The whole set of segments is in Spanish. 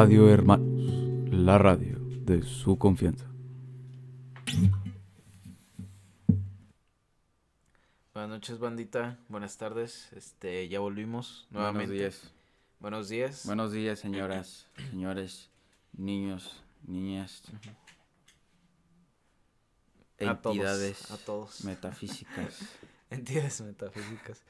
Radio Hermanos, la radio de su confianza. Buenas noches, bandita. Buenas tardes. Este, ya volvimos nuevamente. Buenos días. Buenos días. Buenos días, señoras, señores, niños, niñas, A todos, entidades a todos. metafísicas. Entidades metafísicas.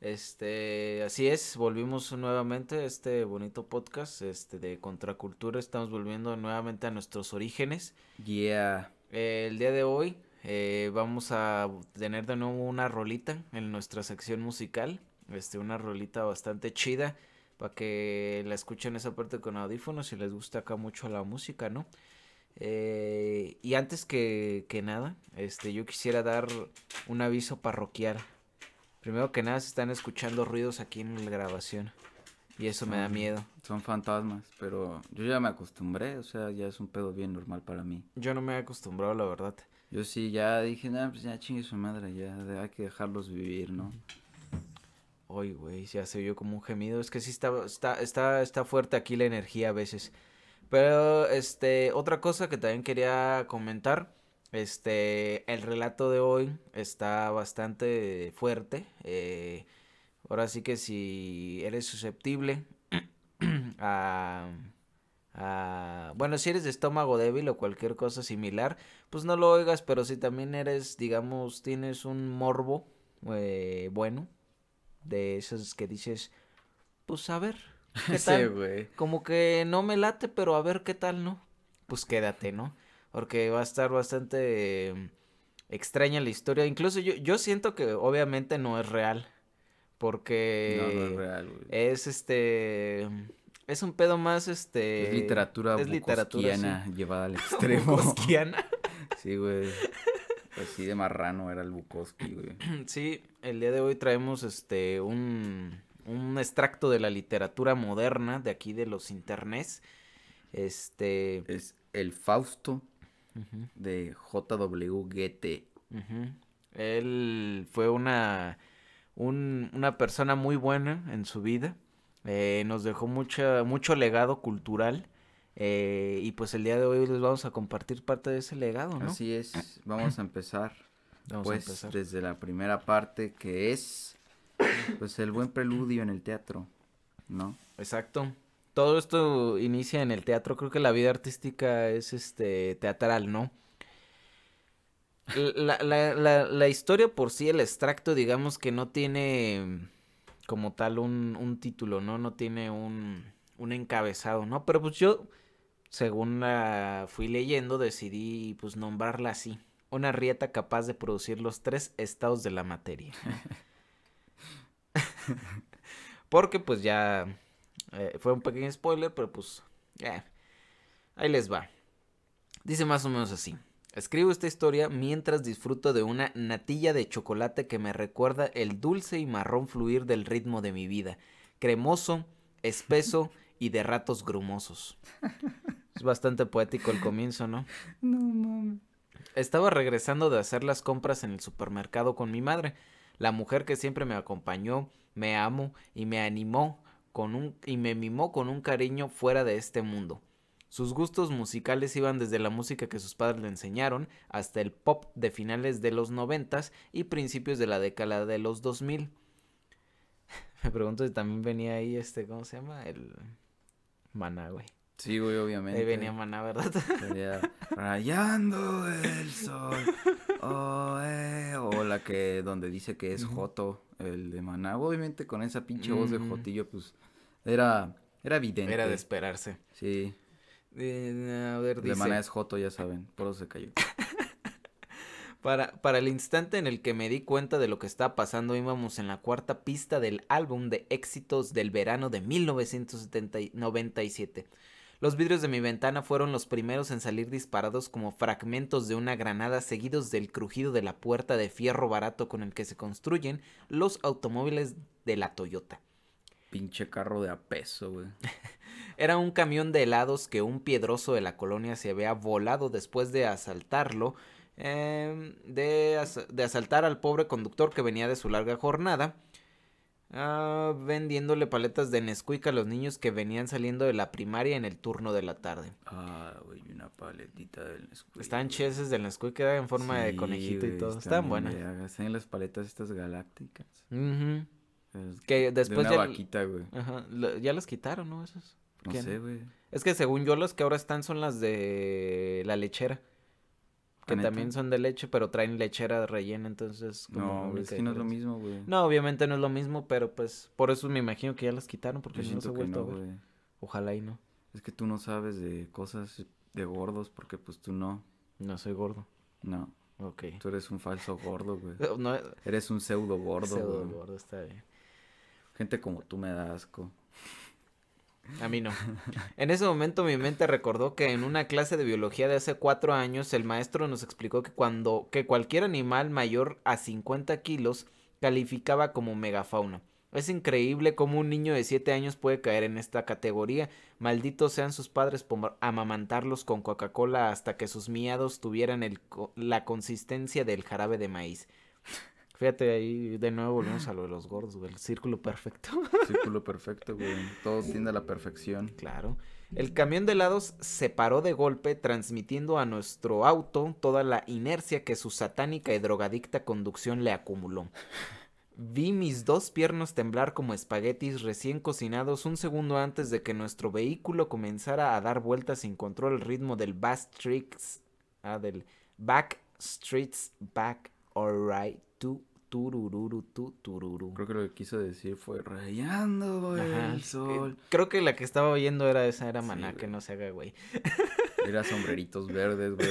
Este, así es, volvimos nuevamente a este bonito podcast este de Contracultura. Estamos volviendo nuevamente a nuestros orígenes. Yeah. Eh, el día de hoy eh, vamos a tener de nuevo una rolita en nuestra sección musical. Este, una rolita bastante chida para que la escuchen esa parte con audífonos si les gusta acá mucho la música, ¿no? Eh, y antes que, que nada, este, yo quisiera dar un aviso parroquial. Primero que nada, se están escuchando ruidos aquí en la grabación. Y eso me da miedo. Son fantasmas, pero yo ya me acostumbré, o sea, ya es un pedo bien normal para mí. Yo no me he acostumbrado, la verdad. Yo sí, ya dije, nah, pues ya chingue su madre, ya hay que dejarlos vivir, ¿no? Uy, güey, ya se oyó como un gemido. Es que sí está, está, está, está fuerte aquí la energía a veces. Pero, este, otra cosa que también quería comentar. Este, el relato de hoy está bastante fuerte. eh, ahora sí que si eres susceptible a, a- Bueno, si eres de estómago débil o cualquier cosa similar, pues no lo oigas, pero si también eres, digamos, tienes un morbo eh, bueno, de esos que dices, pues a ver, ¿qué tal? güey. Como que no me late, pero a ver qué tal, ¿no? Pues quédate, ¿no? Porque va a estar bastante eh, extraña la historia. Incluso yo, yo siento que obviamente no es real. Porque No, no es real, güey. es este. Es un pedo más este. Es literatura es literatura, sí. bukowskiana llevada al extremo. Bukowskiana. Sí, güey. Así de marrano era el Bukowski, güey. Sí, el día de hoy traemos este un, un extracto de la literatura moderna de aquí de los internets. Este. Es el Fausto de J.W. Goethe. Él fue una, un- una persona muy buena en su vida. eh, nos dejó mucha, mucho legado cultural. eh, y pues el día de hoy les vamos a compartir parte de ese legado, ¿no? Así es, vamos a empezar Vamos pues a empezar. desde la primera parte que es pues el buen preludio en el teatro, ¿no? Exacto. Todo esto inicia en el teatro. Creo que la vida artística es este teatral, ¿no? La, la, la, la historia por sí, el extracto, digamos que no tiene como tal un, un título, ¿no? No tiene un, un encabezado, ¿no? Pero pues yo, según la fui leyendo, decidí pues nombrarla así. Una rieta capaz de producir los tres estados de la materia. Porque pues ya eh, fue un pequeño spoiler, pero pues eh, ahí les va. Dice más o menos así. Escribo esta historia mientras disfruto de una natilla de chocolate que me recuerda el dulce y marrón fluir del ritmo de mi vida. Cremoso, espeso y de ratos grumosos. Es bastante poético el comienzo, ¿no? No mames. Estaba regresando de hacer las compras en el supermercado con mi madre, la mujer que siempre me acompañó, me amó y me animó con un y me mimó con un cariño fuera de este mundo. Sus gustos musicales iban desde la música que sus padres le enseñaron hasta el pop de finales de los noventas y principios de la década de los 2000. Me pregunto si también venía ahí este, ¿cómo se llama? El Maná, güey. Sí, güey, obviamente. Ahí venía Maná, ¿verdad? Sería rayando el sol. Oh, eh, O la que donde dice que es. Joto, el de Maná. Obviamente con esa pinche voz de. Jotillo, pues era, era evidente. Era de esperarse. Sí, Eh, a ver, el de. Maná es Joto, ya saben, por eso se cayó. Para, para el instante en el que me di cuenta de lo que estaba pasando, íbamos en la cuarta pista del álbum de éxitos del verano de 1997. Los vidrios de mi ventana fueron los primeros en salir disparados como fragmentos de una granada seguidos del crujido de la puerta de fierro barato con el que se construyen los automóviles de la Toyota. Pinche carro de a peso, güey. Era un camión de helados que un piedroso de la colonia se había volado después de asaltarlo, em, de, as- de asaltar al pobre conductor que venía de su larga jornada. Ah, vendiéndole paletas de Nesquik a los niños que venían saliendo de la primaria en el turno de la tarde. Ah, güey, una paletita del Nesquik. Güey. cheses del Nesquik en forma de conejito y todo. están buenas. Están las paletas estas galácticas. Ujú. Es Que después de una ya- vaquita, güey. Ajá, ya las quitaron, ¿no? Esos. ¿Por No sé, güey. Es que según yo las que ahora están son las de la lechera. Que ¿Ah, neta? también son de leche, pero traen lechera rellena, entonces como No, es que no es lo mismo, güey. No, obviamente no es lo mismo, pero pues por eso me imagino que ya las quitaron porque Yo no siento que vuelto no, a ver. güey. Ojalá y no. Es que tú no sabes de cosas de gordos porque pues tú no. No soy gordo. No, Ok. tú eres un falso gordo, güey. No, Eres un pseudo gordo, pseudo gordo, está bien. Gente como tú me da asco. A mí no. En ese momento mi mente recordó que en una clase de biología de hace cuatro años el maestro nos explicó que cuando que cualquier animal mayor a 50 kilos calificaba como megafauna. Es increíble cómo un niño de 7 años puede caer en esta categoría. Malditos sean sus padres por amamantarlos con Coca-Cola hasta que sus miados tuvieran la consistencia del jarabe de maíz. Fíjate ahí, de nuevo volvemos a lo de los gordos, güey, el círculo perfecto. Círculo perfecto, güey. Todo tiende a la perfección. Claro. El camión de helados se paró de golpe, transmitiendo a nuestro auto toda la inercia que su satánica y drogadicta conducción le acumuló. Vi mis dos piernas temblar como espaguetis recién cocinados un segundo antes de que nuestro vehículo comenzara a dar vueltas sin control el ritmo del Streets, ah, del Back Streets Back Alright tu turururu tu tururu. Creo que lo que quiso decir fue rayando Ajá, el sol. eh, Creo que la que estaba oyendo era esa, era Maná, que no se haga, güey. Era sombreritos verdes, güey.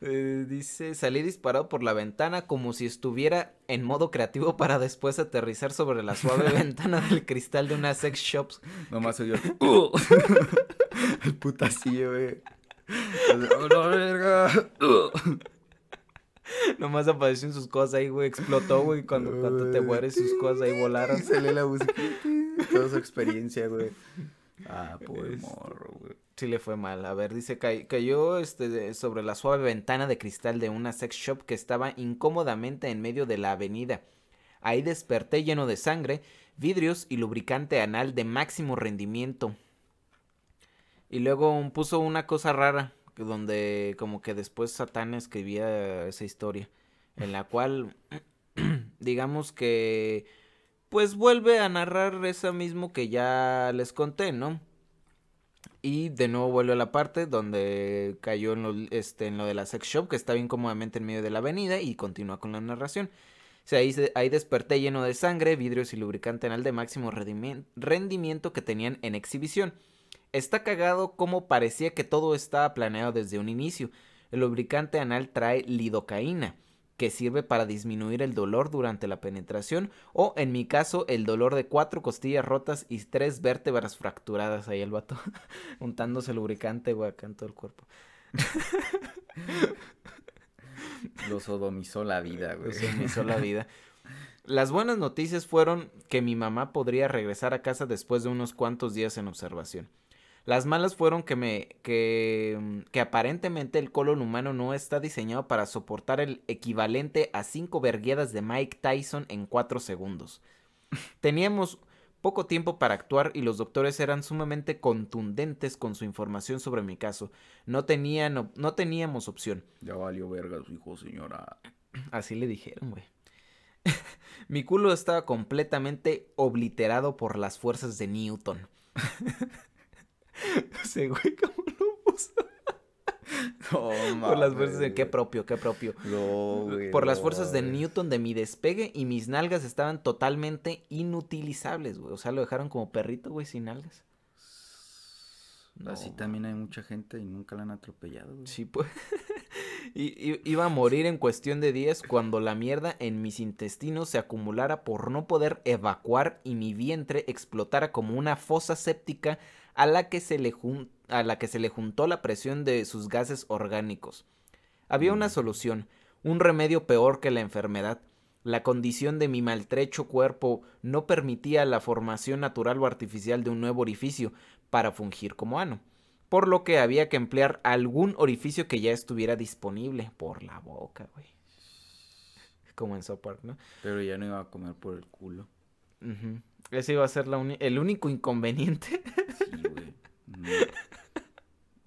Eh, dice, salí disparado por la ventana como si estuviera en modo creativo para después aterrizar sobre la suave ventana del cristal de una sex shop. Nomás oyó. ¡Uh! el putacillo, güey. ¡Oh, la verga! Nomás apareció en sus cosas ahí, güey. Explotó, güey. Cuando, cuando te mueres, sus cosas ahí volaron. Y sale la música. Toda su experiencia, güey. Ah, pobre Es- morro, güey. Sí le fue mal. A ver, dice, "Cay- cayó este, sobre la suave ventana de cristal de una sex shop que estaba incómodamente en medio de la avenida. Ahí desperté lleno de sangre, vidrios y lubricante anal de máximo rendimiento. Y luego puso una cosa rara, donde como que después Satán escribía esa historia, en la cual, digamos que, pues vuelve a narrar esa mismo que ya les conté, ¿no? Y de nuevo vuelve a la parte donde cayó en lo, este, en lo de la sex shop, que estaba incómodamente en medio de la avenida, y continúa con la narración. O sea, ahí, ahí desperté lleno de sangre, vidrios y lubricante anal de máximo rendimien- rendimiento que tenían en exhibición. Está cagado como parecía que todo estaba planeado desde un inicio. El lubricante anal trae lidocaína, que sirve para disminuir el dolor durante la penetración, o en mi caso, el dolor de cuatro costillas rotas y tres vértebras fracturadas. Ahí el vato untándose lubricante, güey, acá en todo el cuerpo. Lo sodomizó la vida, güey. Me hizo la vida. Las buenas noticias fueron que mi mamá podría regresar a casa después de unos cuantos días en observación. Las malas fueron que me que, que aparentemente el colon humano no está diseñado para soportar el equivalente a cinco verguedas de Mike Tyson en cuatro segundos. Teníamos poco tiempo para actuar y los doctores eran sumamente contundentes con su información sobre mi caso. No tenían op- no teníamos opción. Ya valió verga su hijo, señora. Así le dijeron, güey. Mi culo estaba completamente obliterado por las fuerzas de Newton. Güey, ¿cómo lo puso? No, Por las fuerzas de... Qué propio, qué propio. No, güey, Por las fuerzas de. Newton de mi despegue y mis nalgas estaban totalmente inutilizables, güey. O sea, lo dejaron como perrito, güey, sin nalgas. Así también hay mucha gente y nunca la han atropellado, güey. Sí, pues. I- iba a morir en cuestión de días cuando la mierda en mis intestinos se acumulara por no poder evacuar y mi vientre explotara como una fosa séptica a la que se le, jun- a la que se le juntó la presión de sus gases orgánicos. Había una Mm. solución, un remedio peor que la enfermedad. La condición de mi maltrecho cuerpo no permitía la formación natural o artificial de un nuevo orificio para fungir como ano por lo que había que emplear algún orificio que ya estuviera disponible por la boca, güey. como en South Park, ¿no? Pero ya no iba a comer por el culo. Ujú. Ese iba a ser la el único inconveniente. Sí, güey. No.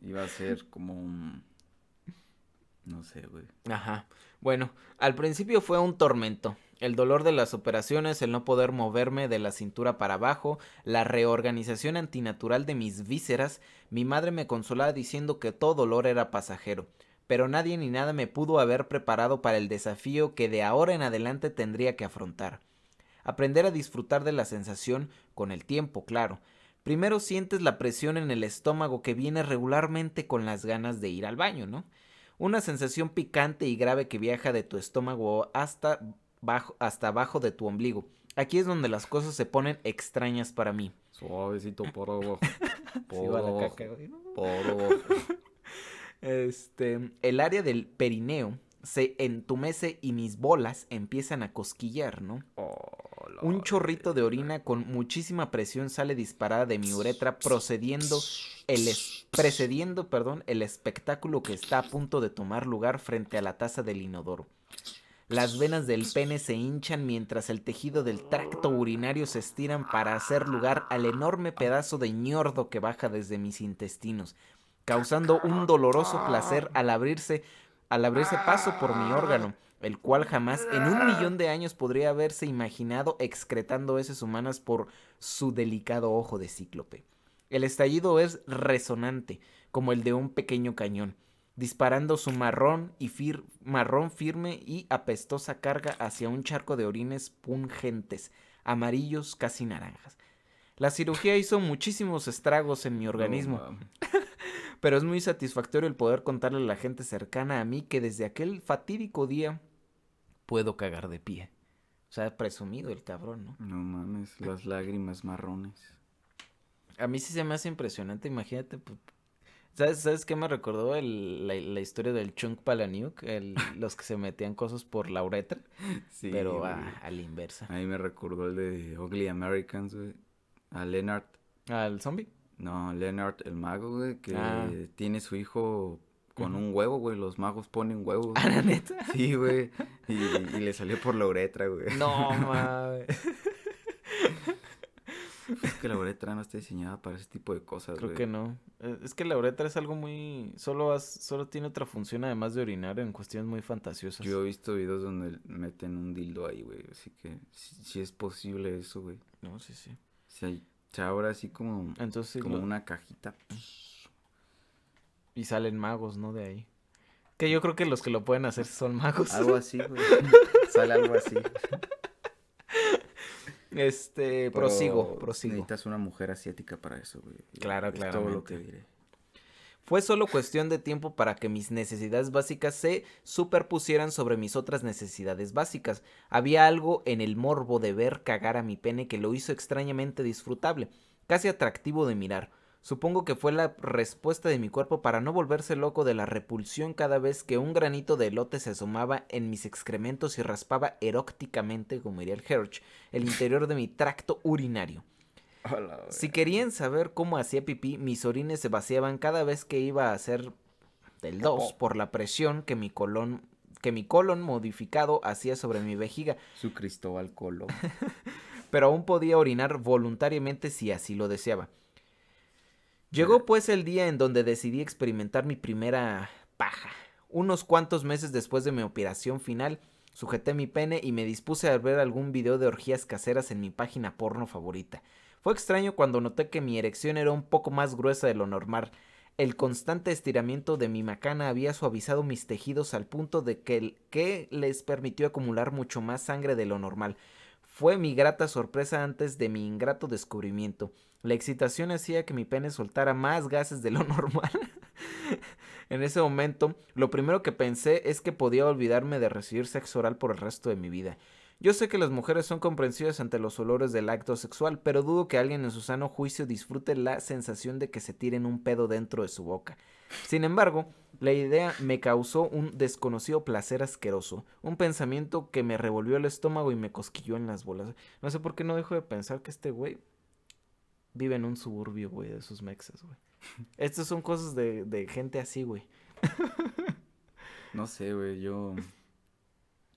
Iba a ser como un... No sé, güey. Ajá. Bueno, al principio fue un tormento. El dolor de las operaciones, el no poder moverme de la cintura para abajo, la reorganización antinatural de mis vísceras, mi madre me consolaba diciendo que todo dolor era pasajero. Pero nadie ni nada me pudo haber preparado para el desafío que de ahora en adelante tendría que afrontar. Aprender a disfrutar de la sensación con el tiempo, claro. Primero sientes la presión en el estómago que viene regularmente con las ganas de ir al baño, ¿no? Una sensación picante y grave que viaja de tu estómago hasta, bajo, hasta abajo de tu ombligo. Aquí es donde las cosas se ponen extrañas para mí. Suavecito por abajo. Por Sí. Por abajo. Este, el área del perineo se entumece y mis bolas empiezan a cosquillar, ¿no? Oh, Un chorrito de orina con muchísima presión sale disparada de mi uretra procediendo el es- precediendo, perdón, el espectáculo que está a punto de tomar lugar frente a la taza del inodoro. Las venas del pene se hinchan mientras el tejido del tracto urinario se estiran para hacer lugar al enorme pedazo de ñordo que baja desde mis intestinos, causando un doloroso placer al abrirse al abrirse paso por mi órgano, el cual jamás en un millón de años podría haberse imaginado excretando heces humanas por su delicado ojo de cíclope. El estallido es resonante, como el de un pequeño cañón, disparando su marrón y fir- marrón firme y apestosa carga hacia un charco de orines pungentes, amarillos casi naranjas. La cirugía hizo muchísimos estragos en mi organismo, pero es muy satisfactorio el poder contarle a la gente cercana a mí que desde aquel fatídico día puedo cagar de pie. O sea, presumido el cabrón, ¿no? No mames, las lágrimas marrones. A mí sí se me hace impresionante, imagínate. ¿Sabes, ¿sabes qué me recordó el- la, la historia del Chunk Palaniuk? El, los que se metían cosas por la uretra, Sí, pero a la inversa. A mí me recordó el de Ugly Americans, güey. A Leonard. ¿Al zombie? No, Leonard el mago, güey, que Ah. tiene su hijo con un huevo, güey. Los magos ponen huevos. ¿A la neta? Sí, güey. Y, y le salió por la uretra, güey. No, mames. Es que la uretra no está diseñada para ese tipo de cosas, Creo güey. que no. Eh, Es que la uretra es algo muy... Solo, has- solo tiene otra función además de orinar en cuestiones muy fantasiosas. Yo he visto videos donde meten un dildo ahí, güey. Así que sí es posible eso, güey. No, sí, sí. Se abre así como, Entonces, como lo- una cajita. Y salen magos, ¿no? De ahí. Que yo creo que los que lo pueden hacer son magos. Algo así, güey. Sale algo así. Este, Pero prosigo, prosigo. Necesitas una mujer asiática para eso, güey. Claro, Es todo lo que diré. Fue solo cuestión de tiempo para que mis necesidades básicas se superpusieran sobre mis otras necesidades básicas. Había algo en el morbo de ver cagar a mi pene que lo hizo extrañamente disfrutable, casi atractivo de mirar. Supongo que fue la respuesta de mi cuerpo para no volverse loco de la repulsión cada vez que un granito de elote se asomaba en mis excrementos y raspaba eróticamente, como diría el Herch, el interior de mi tracto urinario. Si querían saber cómo hacía pipí, mis orines se vaciaban cada vez que iba a hacer del 2 por la presión que mi colon que mi colon modificado hacía sobre mi vejiga, Su Cristóbal Colón. pero aún podía orinar voluntariamente si así lo deseaba. Llegó pues el día en donde decidí experimentar mi primera paja. Unos cuantos meses después de mi operación final, sujeté mi pene y me dispuse a ver algún video de orgías caseras en mi página porno favorita. Fue extraño cuando noté que mi erección era un poco más gruesa de lo normal. El constante estiramiento de mi macana había suavizado mis tejidos al punto de que, el- que les permitió acumular mucho más sangre de lo normal. Fue mi grata sorpresa antes de mi ingrato descubrimiento. La excitación hacía que mi pene soltara más gases de lo normal. en ese momento, lo primero que pensé es que podía olvidarme de recibir sexo oral por el resto de mi vida. Yo sé que las mujeres son comprensivas ante los olores del acto sexual, pero dudo que alguien en su sano juicio disfrute la sensación de que se tiren un pedo dentro de su boca. Sin embargo, la idea me causó un desconocido placer asqueroso, un pensamiento que me revolvió el estómago y me cosquilló en las bolas. No sé por qué no dejo de pensar que este güey vive en un suburbio, güey, de sus mexas, güey. Estas son cosas de, de gente así, güey. No sé, güey, yo...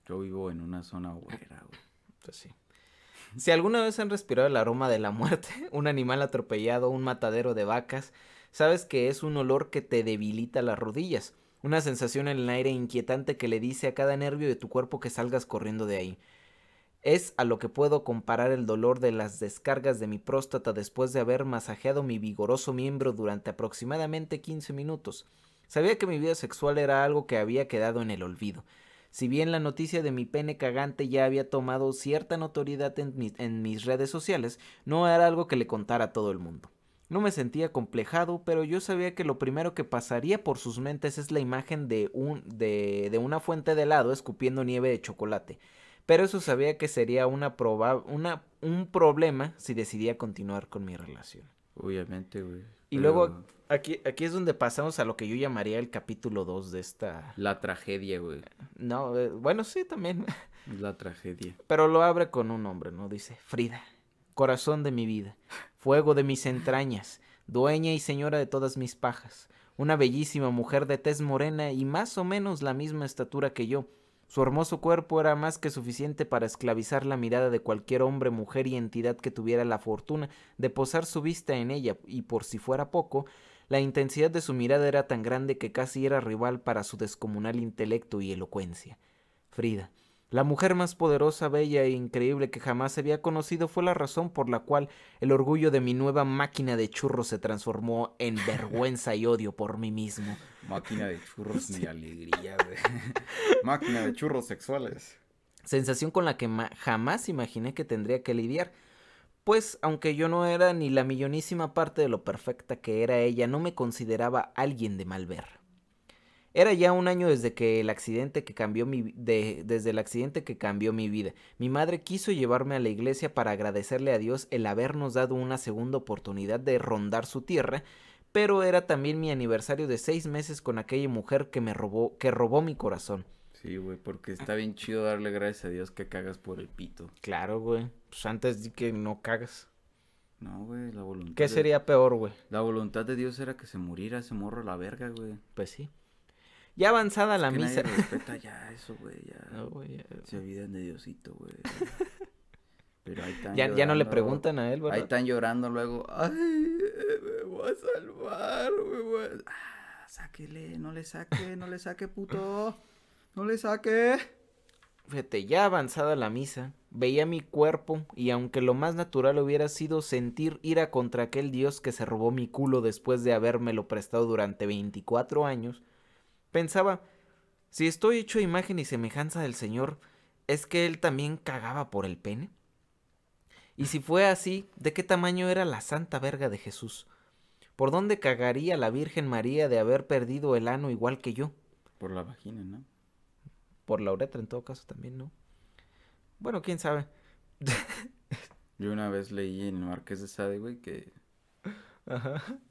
Yo vivo en una zona güera, güey. Pues sí. Si alguna vez han respirado el aroma de la muerte, un animal atropellado, un matadero de vacas, sabes que es un olor que te debilita las rodillas, una sensación en el aire inquietante que le dice a cada nervio de tu cuerpo que salgas corriendo de ahí. Es a lo que puedo comparar el dolor de las descargas de mi próstata después de haber masajeado mi vigoroso miembro durante aproximadamente 15 minutos. Sabía que mi vida sexual era algo que había quedado en el olvido. Si bien la noticia de mi pene cagante ya había tomado cierta notoriedad en, mis redes sociales, no era algo que le contara a todo el mundo. No me sentía complejado, pero yo sabía que lo primero que pasaría por sus mentes es la imagen de, un, de, de una fuente de helado escupiendo nieve de chocolate pero eso sabía que sería una, una un problema si decidía continuar con mi relación. Obviamente, güey. Y luego aquí, aquí es donde pasamos a lo que yo llamaría el capítulo 2 de esta... La tragedia, güey. No, eh, bueno, sí, también. La tragedia. Pero lo abre con un nombre, ¿no? Dice, Frida, corazón de mi vida, fuego de mis entrañas, dueña y señora de todas mis pajas, una bellísima mujer de tez morena y más o menos la misma estatura que yo, su hermoso cuerpo era más que suficiente para esclavizar la mirada de cualquier hombre, mujer y entidad que tuviera la fortuna de posar su vista en ella, y por si fuera poco, la intensidad de su mirada era tan grande que casi era rival para su descomunal intelecto y elocuencia. Frida, la mujer más poderosa, bella e increíble que jamás había conocido fue la razón por la cual el orgullo de mi nueva máquina de churros se transformó en vergüenza y odio por mí mismo. Máquina de churros ni alegría, güey. Máquina de churros sexuales. Sensación con la que jamás imaginé que tendría que lidiar. Pues, aunque yo no era ni la millonísima parte de lo perfecta que era ella, no me consideraba alguien de mal ver. Era ya un año desde que el accidente que cambió mi de, desde el accidente que cambió mi vida. Mi madre quiso llevarme a la iglesia para agradecerle a Dios el habernos dado una segunda oportunidad de rondar su tierra, pero era también mi aniversario de seis meses con aquella mujer que me robó, que robó mi corazón. Sí, güey, porque está bien chido darle gracias a Dios que cagas por el pito. Claro, güey. Pues antes de que no cagas. No, güey, la voluntad. ¿Qué sería peor, güey? La voluntad de Dios era que se muriera ese morro a la verga, güey. Pues sí. Ya avanzada la que misa. Nadie respeta ya eso, güey. Ya. No, güey. Se olvidan de Diosito, güey. Pero ahí están. Ya, ya no le preguntan a él, ¿verdad? Ahí están llorando luego. Ay, me voy a salvar, güey. Ah, sáquele, no le saque, no le saque, puto. No le saque. Fíjate, ya avanzada la misa, veía mi cuerpo y aunque lo más natural hubiera sido sentir ira contra aquel dios que se robó mi culo después de habérmelo prestado durante 24 años, Pensaba, si estoy hecho imagen y semejanza del Señor, ¿es que Él también cagaba por el pene? Y si fue así, ¿de qué tamaño era la santa verga de Jesús? ¿Por dónde cagaría la Virgen María de haber perdido el ano igual que yo? Por la vagina, ¿no? Por la uretra en todo caso también, ¿no? Bueno, quién sabe. yo una vez leí en el Marqués de Sade, güey, que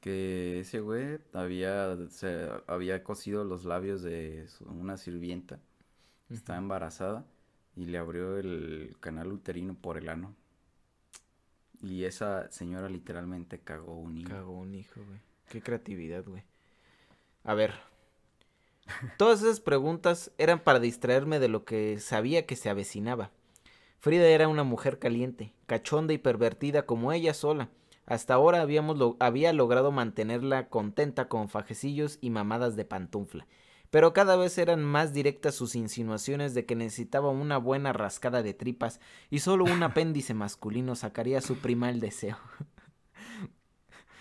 que ese güey había, se, había cosido los labios de una sirvienta. Estaba embarazada y le abrió el canal uterino por el ano. Y esa señora literalmente cagó un hijo. Cagó un hijo, güey. Qué creatividad, güey. A ver. Todas esas preguntas eran para distraerme de lo que sabía que se avecinaba. Frida era una mujer caliente, cachonda y pervertida como ella sola hasta ahora habíamos había logrado mantenerla contenta con fajecillos y mamadas de pantufla, pero cada vez eran más directas sus insinuaciones de que necesitaba una buena rascada de tripas y solo un apéndice masculino sacaría su primal deseo.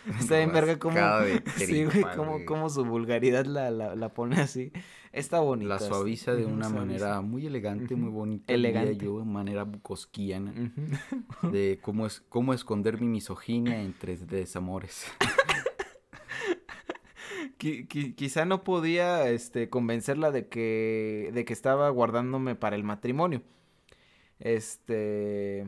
Está bien verga como, sí, güey, como, su vulgaridad la, la, pone así. Está bonito. La suaviza de una manera muy elegante, muy bonita. Elegante. yo, de manera bucosquiana. De cómo, es, cómo esconder mi misoginia entre desamores. quizá no podía este, convencerla de que, de que estaba guardándome para el matrimonio. Este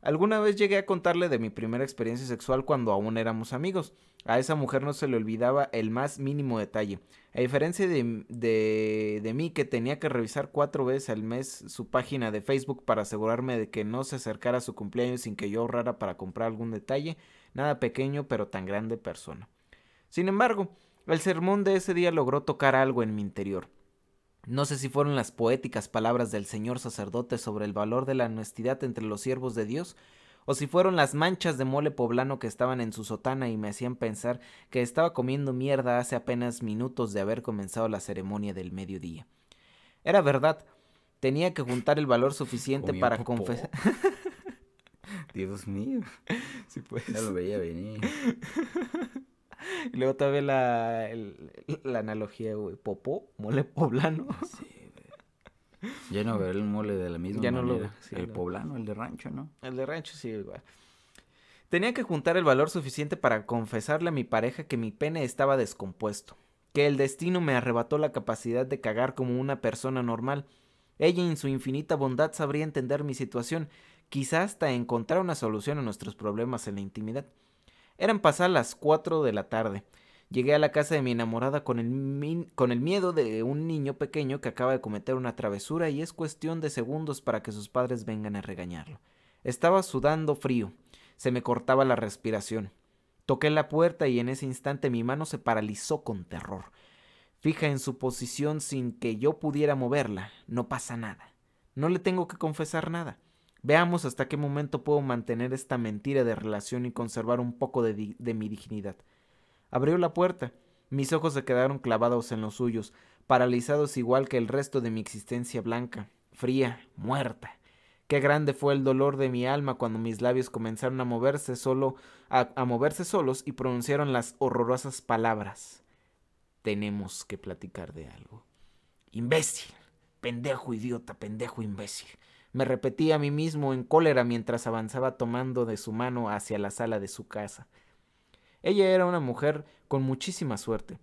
Alguna vez llegué a contarle de mi primera experiencia sexual cuando aún éramos amigos. A esa mujer no se le olvidaba el más mínimo detalle. A diferencia de, de, de, mí que tenía que revisar cuatro veces al mes su página de Facebook para asegurarme de que no se acercara a su cumpleaños sin que yo ahorrara para comprar algún detalle, nada pequeño pero tan grande persona. Sin embargo, el sermón de ese día logró tocar algo en mi interior. No sé si fueron las poéticas palabras del señor sacerdote sobre el valor de la honestidad entre los siervos de Dios, o si fueron las manchas de mole poblano que estaban en su sotana y me hacían pensar que estaba comiendo mierda hace apenas minutos de haber comenzado la ceremonia del mediodía. Era verdad, tenía que juntar el valor suficiente para confesar. Dios mío. Sí, pues. Ya lo veía venir. Y luego todavía la, el- la analogía, güey. Popó, mole poblano. Sí. Ya no veo el mole de la misma Ya no lo sí, el no. poblano, el de rancho, ¿no? El de rancho sí, igual. Tenía que juntar el valor suficiente para confesarle a mi pareja que mi pene estaba descompuesto, que el destino me arrebató la capacidad de cagar como una persona normal. Ella en su infinita bondad sabría entender mi situación, quizá hasta encontrar una solución a nuestros problemas en la intimidad. Eran pasadas las cuatro de la tarde. Llegué a la casa de mi enamorada con el, con el miedo de un niño pequeño que acaba de cometer una travesura y es cuestión de segundos para que sus padres vengan a regañarlo. Estaba sudando frío. Se me cortaba la respiración. Toqué la puerta y en ese instante mi mano se paralizó con terror. Fija en su posición sin que yo pudiera moverla. No pasa nada. No le tengo que confesar nada. Veamos hasta qué momento puedo mantener esta mentira de relación y conservar un poco de, de mi dignidad. Abrió la puerta. Mis ojos se quedaron clavados en los suyos, paralizados igual que el resto de mi existencia blanca, fría, muerta. Qué grande fue el dolor de mi alma cuando mis labios comenzaron a moverse solo a, a moverse solos y pronunciaron las horrorosas palabras. Tenemos que platicar de algo. Imbécil, pendejo idiota, pendejo imbécil. Me repetí a mí mismo en cólera mientras avanzaba tomando de su mano hacia la sala de su casa. Ella era una mujer con muchísima suerte.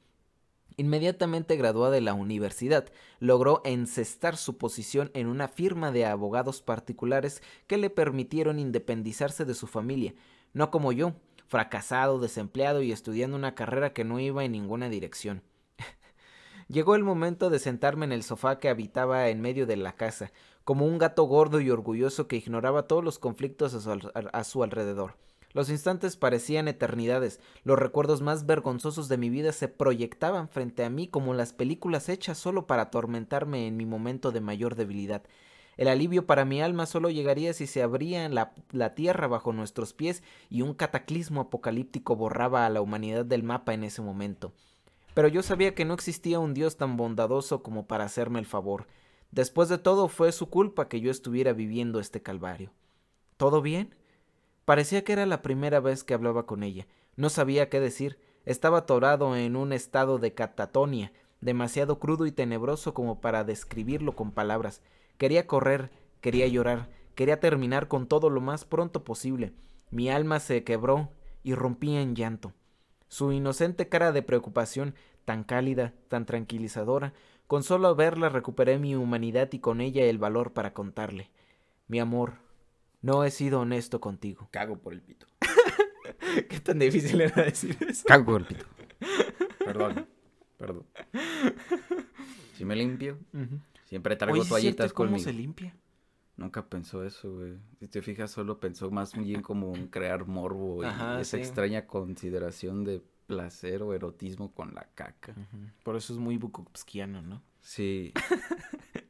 Inmediatamente graduada de la universidad, logró encestar su posición en una firma de abogados particulares que le permitieron independizarse de su familia, no como yo, fracasado, desempleado y estudiando una carrera que no iba en ninguna dirección. Llegó el momento de sentarme en el sofá que habitaba en medio de la casa, como un gato gordo y orgulloso que ignoraba todos los conflictos a su, a su alrededor. Los instantes parecían eternidades, los recuerdos más vergonzosos de mi vida se proyectaban frente a mí como las películas hechas solo para atormentarme en mi momento de mayor debilidad. El alivio para mi alma solo llegaría si se abría la, la tierra bajo nuestros pies y un cataclismo apocalíptico borraba a la humanidad del mapa en ese momento. Pero yo sabía que no existía un Dios tan bondadoso como para hacerme el favor. Después de todo fue su culpa que yo estuviera viviendo este calvario. ¿Todo bien? Parecía que era la primera vez que hablaba con ella. No sabía qué decir. Estaba atorado en un estado de catatonia, demasiado crudo y tenebroso como para describirlo con palabras. Quería correr, quería llorar, quería terminar con todo lo más pronto posible. Mi alma se quebró y rompí en llanto. Su inocente cara de preocupación, tan cálida, tan tranquilizadora, con solo verla recuperé mi humanidad y con ella el valor para contarle. Mi amor, no he sido honesto contigo. Cago por el pito. ¿Qué tan difícil era decir eso? Cago por el pito. Perdón. Perdón. Si me limpio, siempre traigo Oye, ¿sí es cierto toallitas cómo conmigo. se limpia? Nunca pensó eso, güey. Si te fijas, solo pensó más bien como un crear morbo y Ajá, esa sí. extraña consideración de placer o erotismo con la caca. Por eso es muy bukowskiano, ¿no? Sí,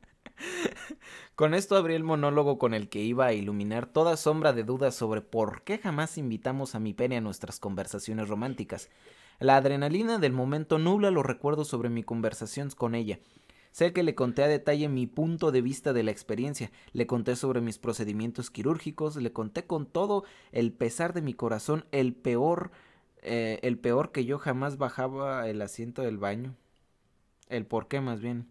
Con esto abrí el monólogo con el que iba a iluminar toda sombra de dudas sobre por qué jamás invitamos a mi pene a nuestras conversaciones románticas. La adrenalina del momento nubla los recuerdos sobre mi conversación con ella. Sé que le conté a detalle mi punto de vista de la experiencia, le conté sobre mis procedimientos quirúrgicos, le conté con todo el pesar de mi corazón el peor, eh, el peor que yo jamás bajaba el asiento del baño. El por qué más bien.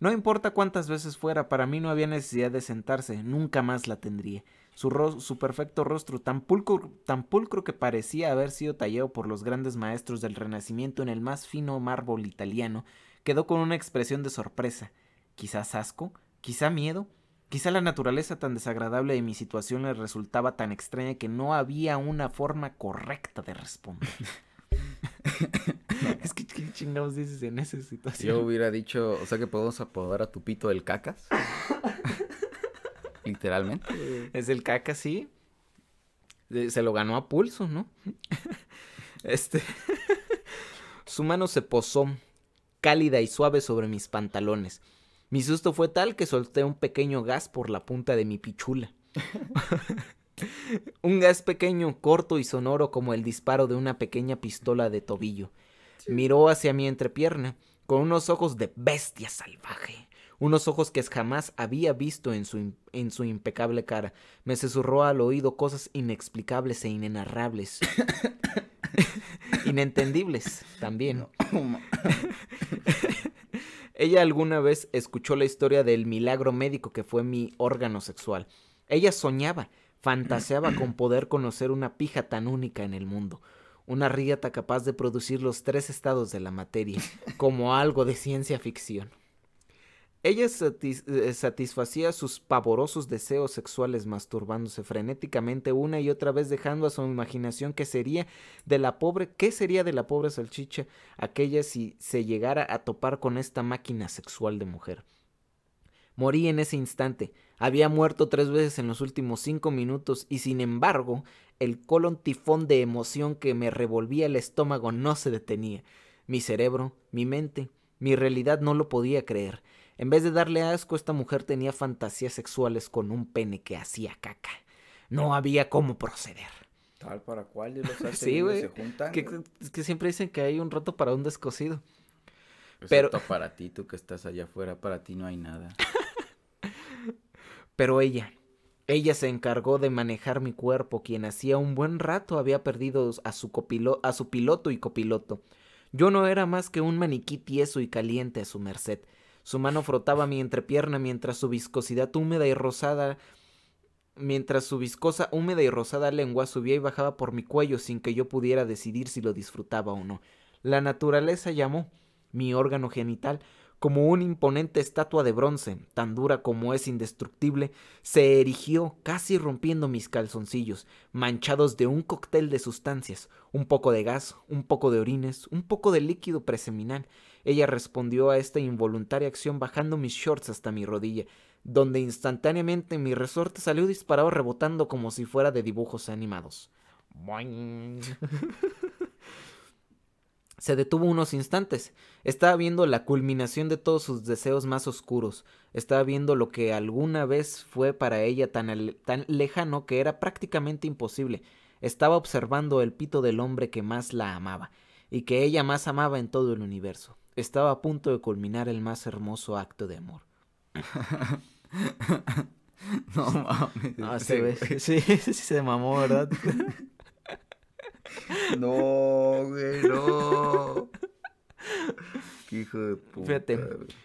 No importa cuántas veces fuera, para mí no había necesidad de sentarse, nunca más la tendría. Su, su perfecto rostro, tan pulcro, tan pulcro que parecía haber sido tallado por los grandes maestros del Renacimiento en el más fino mármol italiano, quedó con una expresión de sorpresa, quizás asco, quizá miedo, quizá la naturaleza tan desagradable de mi situación le resultaba tan extraña que no había una forma correcta de responder. es que qué chingados dices en esa situación. yo hubiera dicho, o sea que podemos apodar a tu pito el cacas. Literalmente. Es el caca, sí. Se lo ganó a pulso, ¿no? este. Su mano se posó cálida y suave sobre mis pantalones. Mi susto fue tal que solté un pequeño gas por la punta de mi pichula. Un gas pequeño, corto y sonoro como el disparo de una pequeña pistola de tobillo. Miró hacia mi entrepierna con unos ojos de bestia salvaje, unos ojos que jamás había visto en su, en su impecable cara. Me susurró al oído cosas inexplicables e inenarrables. Inentendibles también. Ella alguna vez escuchó la historia del milagro médico que fue mi órgano sexual. Ella soñaba, fantaseaba con poder conocer una pija tan única en el mundo, una riata capaz de producir los tres estados de la materia, como algo de ciencia ficción. Ella eh, satisfacía sus pavorosos deseos sexuales masturbándose frenéticamente una y otra vez dejando a su imaginación que sería de la pobre, qué sería de la pobre salchicha aquella si se llegara a topar con esta máquina sexual de mujer. Morí en ese instante. Había muerto tres veces en los últimos cinco minutos y sin embargo el colon tifón de emoción que me revolvía el estómago no se detenía. Mi cerebro, mi mente, mi realidad no lo podía creer. En vez de darle asco, esta mujer tenía fantasías sexuales con un pene que hacía caca. No había cómo proceder. Tal para cual, los hace sí, güey. se juntan. Que, que, siempre dicen que hay un roto para un descosido. Pero para ti, tú que estás allá afuera, para ti no hay nada. Pero ella, ella se encargó de manejar mi cuerpo, quien hacía un buen rato había perdido a su, a su piloto y copiloto. Yo no era más que un maniquí tieso y caliente a su merced. Su mano frotaba mi entrepierna mientras su viscosidad húmeda y rosada mientras su viscosa, húmeda y rosada lengua subía y bajaba por mi cuello sin que yo pudiera decidir si lo disfrutaba o no. La naturaleza llamó mi órgano genital como una imponente estatua de bronce, tan dura como es indestructible, se erigió casi rompiendo mis calzoncillos, manchados de un cóctel de sustancias, un poco de gas, un poco de orines, un poco de líquido preseminal, ella respondió a esta involuntaria acción bajando mis shorts hasta mi rodilla, donde instantáneamente mi resorte salió disparado rebotando como si fuera de dibujos animados. Se detuvo unos instantes. Estaba viendo la culminación de todos sus deseos más oscuros. Estaba viendo lo que alguna vez fue para ella tan, tan lejano que era prácticamente imposible. Estaba observando el pito del hombre que más la amaba y que ella más amaba en todo el universo estaba a punto de culminar el más hermoso acto de amor. no mames. Ah, sí, sí, sí, se mamó, ¿verdad? No, güey, no. Qué hijo de puta. Fíjate,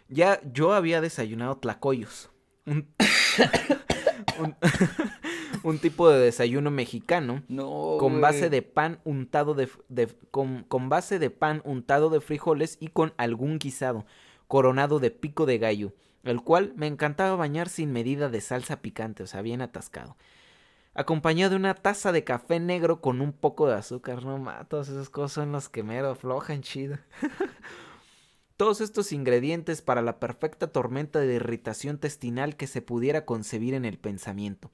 ya yo había desayunado tlacoyos. Un, un, un tipo de desayuno mexicano con base de pan untado de, con, con, base de pan untado de frijoles y con algún guisado coronado de pico de gallo, el cual me encantaba bañar sin medida de salsa picante, o sea, bien atascado. Acompañado de una taza de café negro con un poco de azúcar, no ma, todas esas cosas son las que me aflojan chido. Todos estos ingredientes para la perfecta tormenta de irritación testinal que se pudiera concebir en el pensamiento.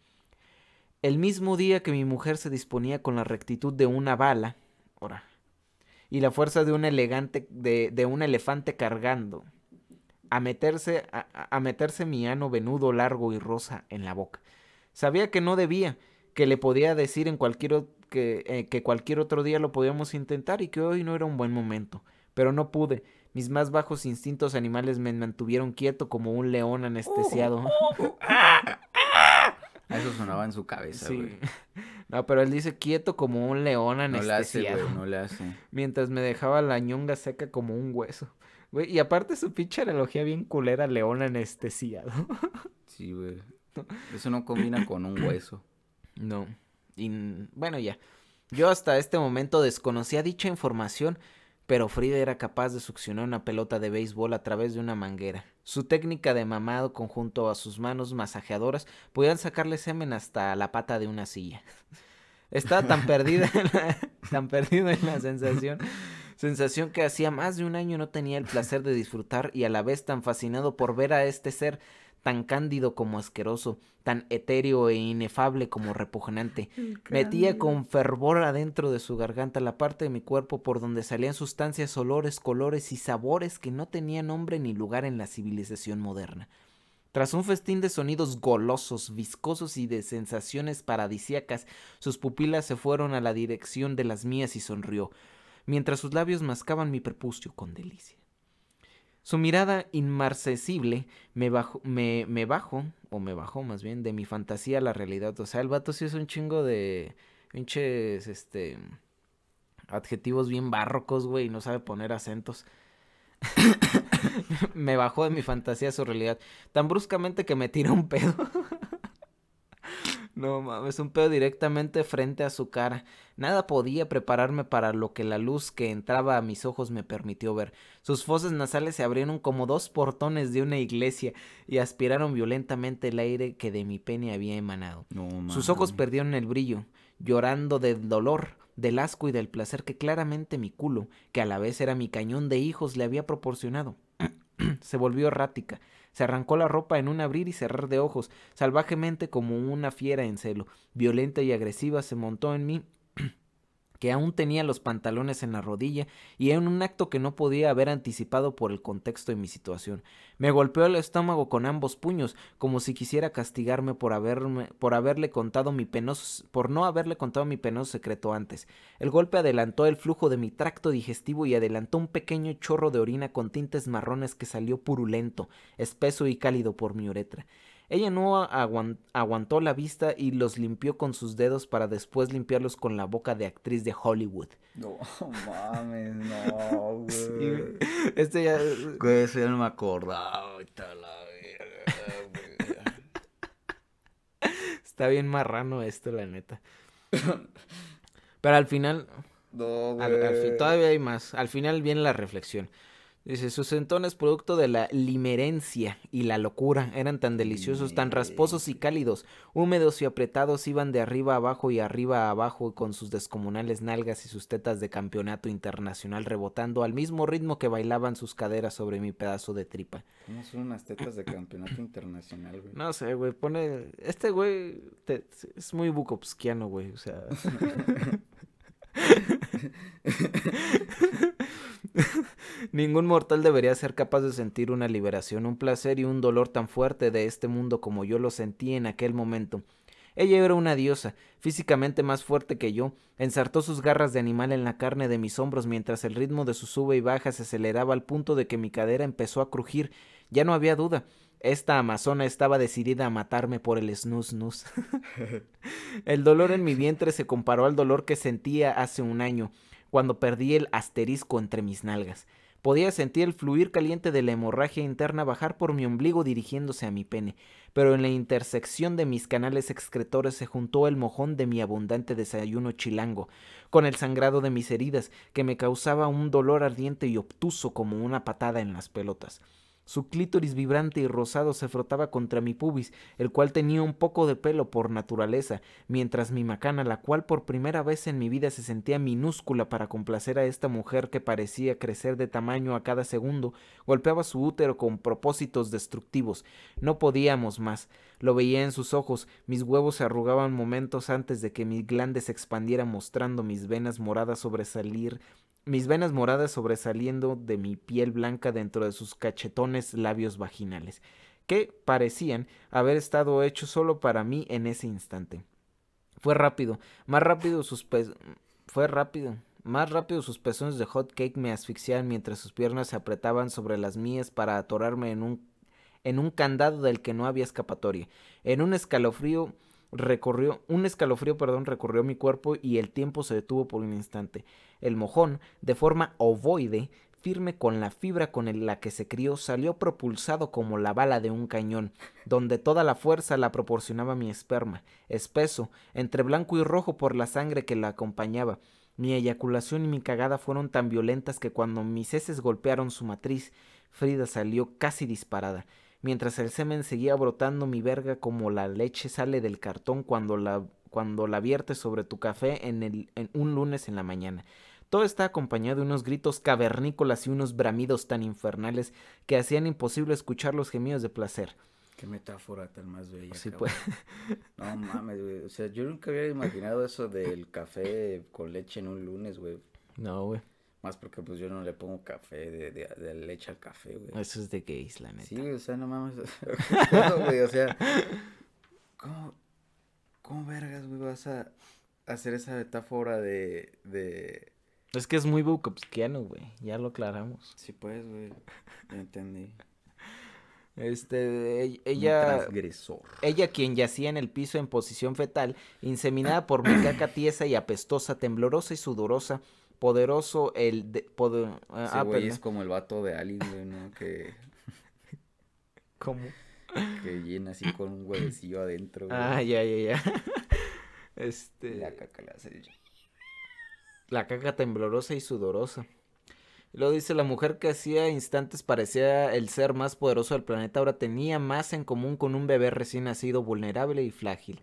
El mismo día que mi mujer se disponía con la rectitud de una bala, ora, y la fuerza de un elegante, de, de un elefante cargando, a meterse, a, meterse mi ano venudo, largo y rosa en la boca. Sabía que no debía, que le podía decir en cualquier que, eh, que cualquier otro día lo podíamos intentar y que hoy no era un buen momento. Pero no pude. Mis más bajos instintos animales me mantuvieron quieto como un león anestesiado. Eso sonaba en su cabeza, güey. No, pero él dice quieto como un león anestesiado. No le hace, güey, no le hace. Mientras me dejaba la ñonga seca como un hueso. Güey, y aparte su pinche analogía bien culera, león anestesiado. Sí, güey. Eso no combina con un hueso. No. Y bueno, ya. Yo hasta este momento desconocía dicha información pero Frida era capaz de succionar una pelota de béisbol a través de una manguera. Su técnica de mamado conjunto a sus manos masajeadoras podían sacarle semen hasta la pata de una silla. Estaba tan perdida tan perdida en la sensación, sensación que hacía más de un año no tenía el placer de disfrutar y a la vez tan fascinado por ver a este ser tan cándido como asqueroso, tan etéreo e inefable como repugnante. Metía con fervor adentro de su garganta la parte de mi cuerpo por donde salían sustancias, olores, colores y sabores que no tenían nombre ni lugar en la civilización moderna. Tras un festín de sonidos golosos, viscosos y de sensaciones paradisíacas, sus pupilas se fueron a la dirección de las mías y sonrió, mientras sus labios mascaban mi prepucio con delicia. Su mirada inmarcesible me bajó, me, me bajó, o me bajó más bien, de mi fantasía a la realidad. O sea, el vato sí es un chingo de pinches, este, adjetivos bien barrocos, güey, y no sabe poner acentos. me bajó de mi fantasía a su realidad. Tan bruscamente que me tiró un pedo. No mames, un pedo directamente frente a su cara. Nada podía prepararme para lo que la luz que entraba a mis ojos me permitió ver. Sus fosas nasales se abrieron como dos portones de una iglesia y aspiraron violentamente el aire que de mi pene había emanado. Sus ojos perdieron el brillo, llorando del dolor, del asco y del placer que claramente mi culo, que a la vez era mi cañón de hijos, le había proporcionado. se volvió errática se arrancó la ropa en un abrir y cerrar de ojos, salvajemente como una fiera en celo. Violenta y agresiva se montó en mí que aún tenía los pantalones en la rodilla y en un acto que no podía haber anticipado por el contexto de mi situación. Me golpeó el estómago con ambos puños, como si quisiera castigarme por haberme, por haberle contado mi penoso, por no haberle contado mi penoso secreto antes. El golpe adelantó el flujo de mi tracto digestivo y adelantó un pequeño chorro de orina con tintes marrones que salió purulento, espeso y cálido por mi uretra. Ella no aguantó la vista y los limpió con sus dedos para después limpiarlos con la boca de actriz de Hollywood. No mames, no, güey. Este ya. Güey, eso ya no me acordaba. Está bien marrano esto, la neta. Pero al final. No, güey. al, todavía hay más. Al final viene la reflexión. Dice, sus entones producto de la limerencia y la locura eran tan deliciosos, tan rasposos y cálidos, húmedos y apretados, iban de arriba a abajo y arriba a abajo con sus descomunales nalgas y sus tetas de campeonato internacional rebotando al mismo ritmo que bailaban sus caderas sobre mi pedazo de tripa. ¿Cómo son unas tetas de campeonato internacional, güey? No sé, güey, pone... Este güey es muy bukowskiano, güey, o sea... Ningún mortal debería ser capaz de sentir una liberación, un placer y un dolor tan fuerte de este mundo como yo lo sentí en aquel momento. Ella era una diosa, físicamente más fuerte que yo, ensartó sus garras de animal en la carne de mis hombros mientras el ritmo de su sube y baja se aceleraba al punto de que mi cadera empezó a crujir. Ya no había duda. Esta amazona estaba decidida a matarme por el snus snus. el dolor en mi vientre se comparó al dolor que sentía hace un año, cuando perdí el asterisco entre mis nalgas. Podía sentir el fluir caliente de la hemorragia interna bajar por mi ombligo dirigiéndose a mi pene, pero en la intersección de mis canales excretores se juntó el mojón de mi abundante desayuno chilango, con el sangrado de mis heridas, que me causaba un dolor ardiente y obtuso como una patada en las pelotas. Su clítoris vibrante y rosado se frotaba contra mi pubis, el cual tenía un poco de pelo por naturaleza, mientras mi macana, la cual por primera vez en mi vida se sentía minúscula para complacer a esta mujer que parecía crecer de tamaño a cada segundo, golpeaba su útero con propósitos destructivos. No podíamos más. Lo veía en sus ojos, mis huevos se arrugaban momentos antes de que mi glande se expandiera mostrando mis venas moradas sobresalir mis venas moradas sobresaliendo de mi piel blanca dentro de sus cachetones labios vaginales, que parecían haber estado hechos solo para mí en ese instante. Fue rápido, más rápido sus fue rápido, más rápido sus pezones de hot cake me asfixiaban mientras sus piernas se apretaban sobre las mías para atorarme en un en un candado del que no había escapatoria. En un escalofrío recorrió, un escalofrío, perdón, recorrió mi cuerpo y el tiempo se detuvo por un instante. El mojón, de forma ovoide, firme con la fibra con la que se crió, salió propulsado como la bala de un cañón, donde toda la fuerza la proporcionaba mi esperma, espeso, entre blanco y rojo por la sangre que la acompañaba. Mi eyaculación y mi cagada fueron tan violentas que cuando mis heces golpearon su matriz, Frida salió casi disparada mientras el semen seguía brotando mi verga como la leche sale del cartón cuando la, cuando la viertes sobre tu café en, el, en un lunes en la mañana. Todo está acompañado de unos gritos cavernícolas y unos bramidos tan infernales que hacían imposible escuchar los gemidos de placer. Qué metáfora tan más bella. Sí, pues. No mames, güey. O sea, yo nunca había imaginado eso del café con leche en un lunes, güey. No, güey. Más porque pues yo no le pongo café de, de, de leche al café, güey. Eso es de gays, la neta. Sí, o sea, no mames. O sea, ¿cómo, cómo vergas, güey, vas a hacer esa metáfora de, de... Es que es muy bukowskiano, güey. Ya lo aclaramos. Sí, pues, güey, entendí. Este, e- Un ella, transgresor. ella quien yacía en el piso en posición fetal, inseminada por mi caca tiesa y apestosa, temblorosa y sudorosa, poderoso el de, poder, ah, Ese ah, güey es como el vato de Alice, güey, ¿no? Que, ¿Cómo? que llena así con un huevecillo adentro, güey. Ah, ya, ya, ya. Este. La caca le hace... La caca temblorosa y sudorosa. Luego dice la mujer que hacía instantes parecía el ser más poderoso del planeta, ahora tenía más en común con un bebé recién nacido vulnerable y frágil.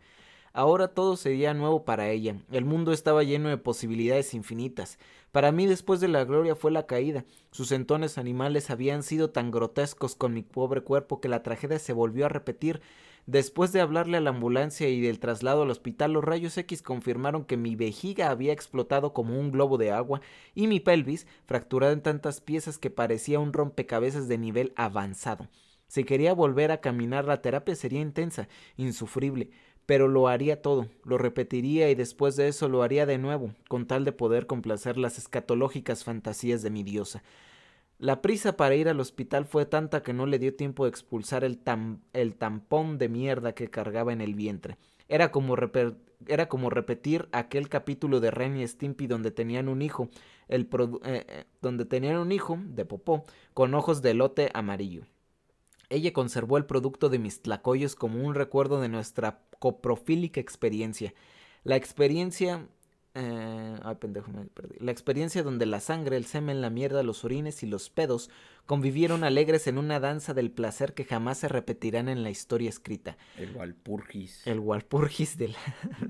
Ahora todo sería nuevo para ella. El mundo estaba lleno de posibilidades infinitas. Para mí después de la gloria fue la caída. Sus entones animales habían sido tan grotescos con mi pobre cuerpo que la tragedia se volvió a repetir. Después de hablarle a la ambulancia y del traslado al hospital, los rayos X confirmaron que mi vejiga había explotado como un globo de agua y mi pelvis fracturada en tantas piezas que parecía un rompecabezas de nivel avanzado. Si quería volver a caminar, la terapia sería intensa, insufrible, pero lo haría todo, lo repetiría y después de eso lo haría de nuevo, con tal de poder complacer las escatológicas fantasías de mi diosa. La prisa para ir al hospital fue tanta que no le dio tiempo de expulsar el, tam- el tampón de mierda que cargaba en el vientre. Era como, era como repetir aquel capítulo de Ren y Stimpy donde tenían un hijo, eh, eh, donde tenían un hijo de popó con ojos de elote amarillo. Ella conservó el producto de mis tlacoyos como un recuerdo de nuestra coprofílica experiencia. La experiencia... eh, ay, pendejo, me perdí. La experiencia donde la sangre, el semen, la mierda, los orines y los pedos convivieron alegres en una danza del placer que jamás se repetirán en la historia escrita. El Walpurgis. El Walpurgis de la,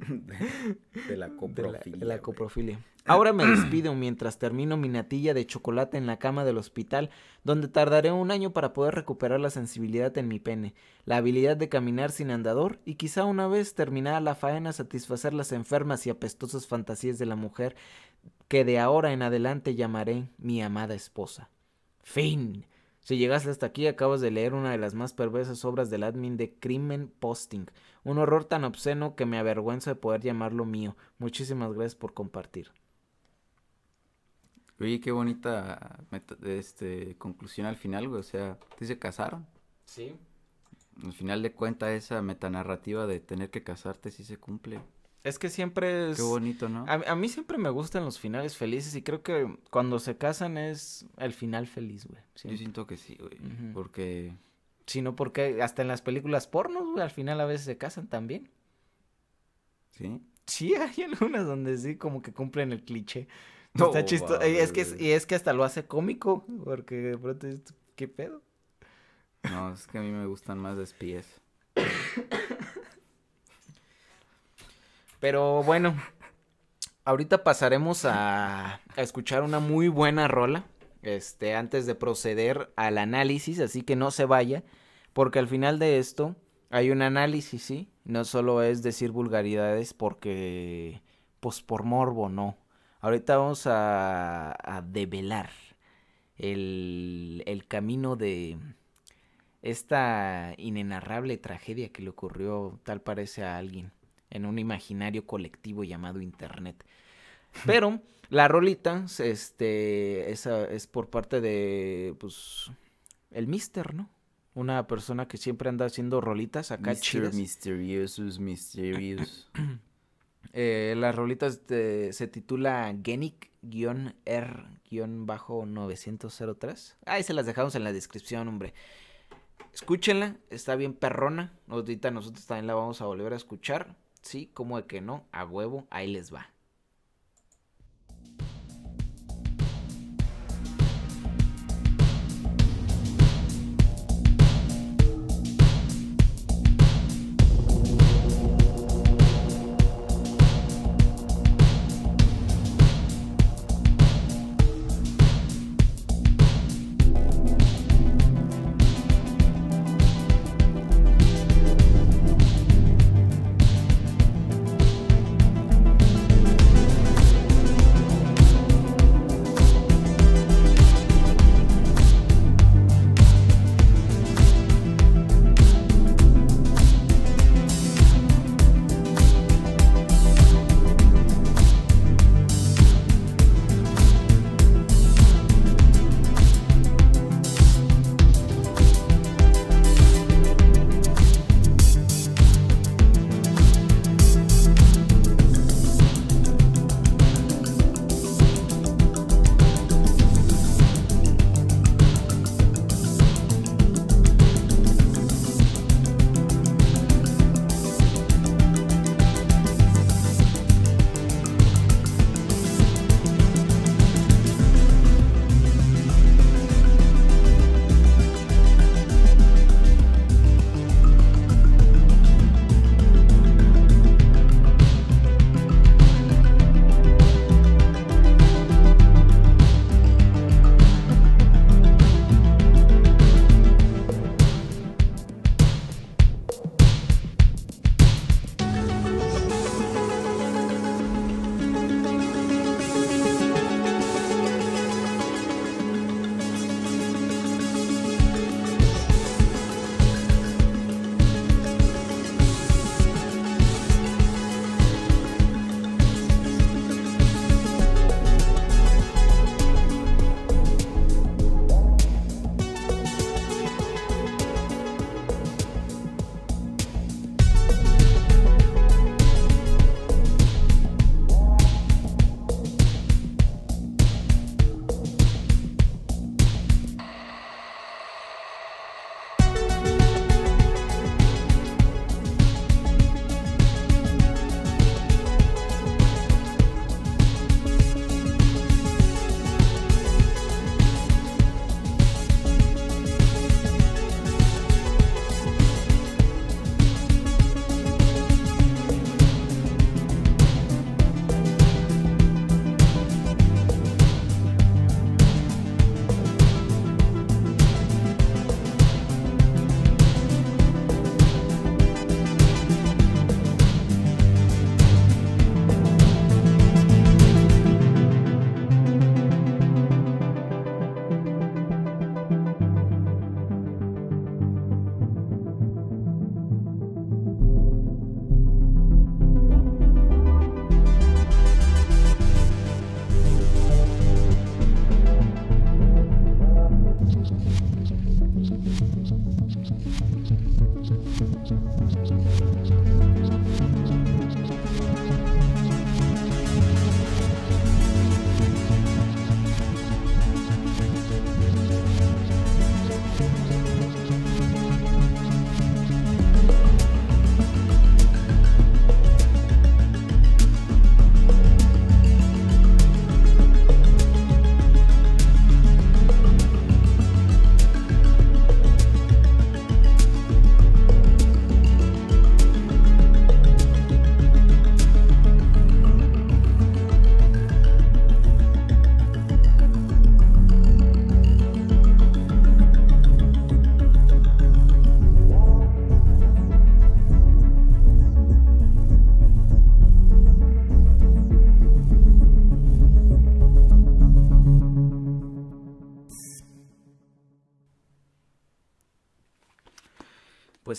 de, de la de la- coprofilia. de la coprofilia. Ahora me despido mientras termino mi natilla de chocolate en la cama del hospital, donde tardaré un año para poder recuperar la sensibilidad en mi pene, la habilidad de caminar sin andador y quizá una vez terminada la faena satisfacer las enfermas y apestosas fantasías de la mujer que de ahora en adelante llamaré mi amada esposa. Fin. Si llegaste hasta aquí, acabas de leer una de las más perversas obras del admin de Crimen Posting. Un horror tan obsceno que me avergüenza de poder llamarlo mío. Muchísimas gracias por compartir. Oye, qué bonita este, conclusión al final, güey. O sea, ¿sí se casaron? Sí. Al final de cuentas, esa metanarrativa de tener que casarte sí se cumple. Es que siempre es... Qué bonito, ¿no? A, a mí siempre me gustan los finales felices y creo que cuando se casan es el final feliz, güey. Yo siento que sí, güey. Ujú. Porque Si no, porque hasta en las películas pornos, güey, al final a veces se casan también. ¿Sí? Sí, hay algunas donde sí como que cumplen el cliché. No Está chistoso. Y es que, y es que hasta lo hace cómico, porque de pronto ¿qué pedo? No, es que a mí me gustan más de espías. Pero bueno, ahorita pasaremos a, a escuchar una muy buena rola. Este, antes de proceder al análisis, así que no se vaya, porque al final de esto hay un análisis, ¿sí? No solo es decir vulgaridades porque, pues por morbo, no. Ahorita vamos a, a develar el, el camino de esta inenarrable tragedia que le ocurrió, tal parece, a alguien en un imaginario colectivo llamado Internet. Pero la rolita, este, esa es por parte de, pues, el Mister, ¿no? Una persona que siempre anda haciendo rolitas acá Mr. chidas. Misteriosos, Mysterious. Eh, la rolita se titula Genic-R-903. Ahí se las dejamos en la descripción, hombre. Escúchenla, está bien perrona. Ahorita nosotros también la vamos a volver a escuchar. Sí, como de que no, a huevo, ahí les va.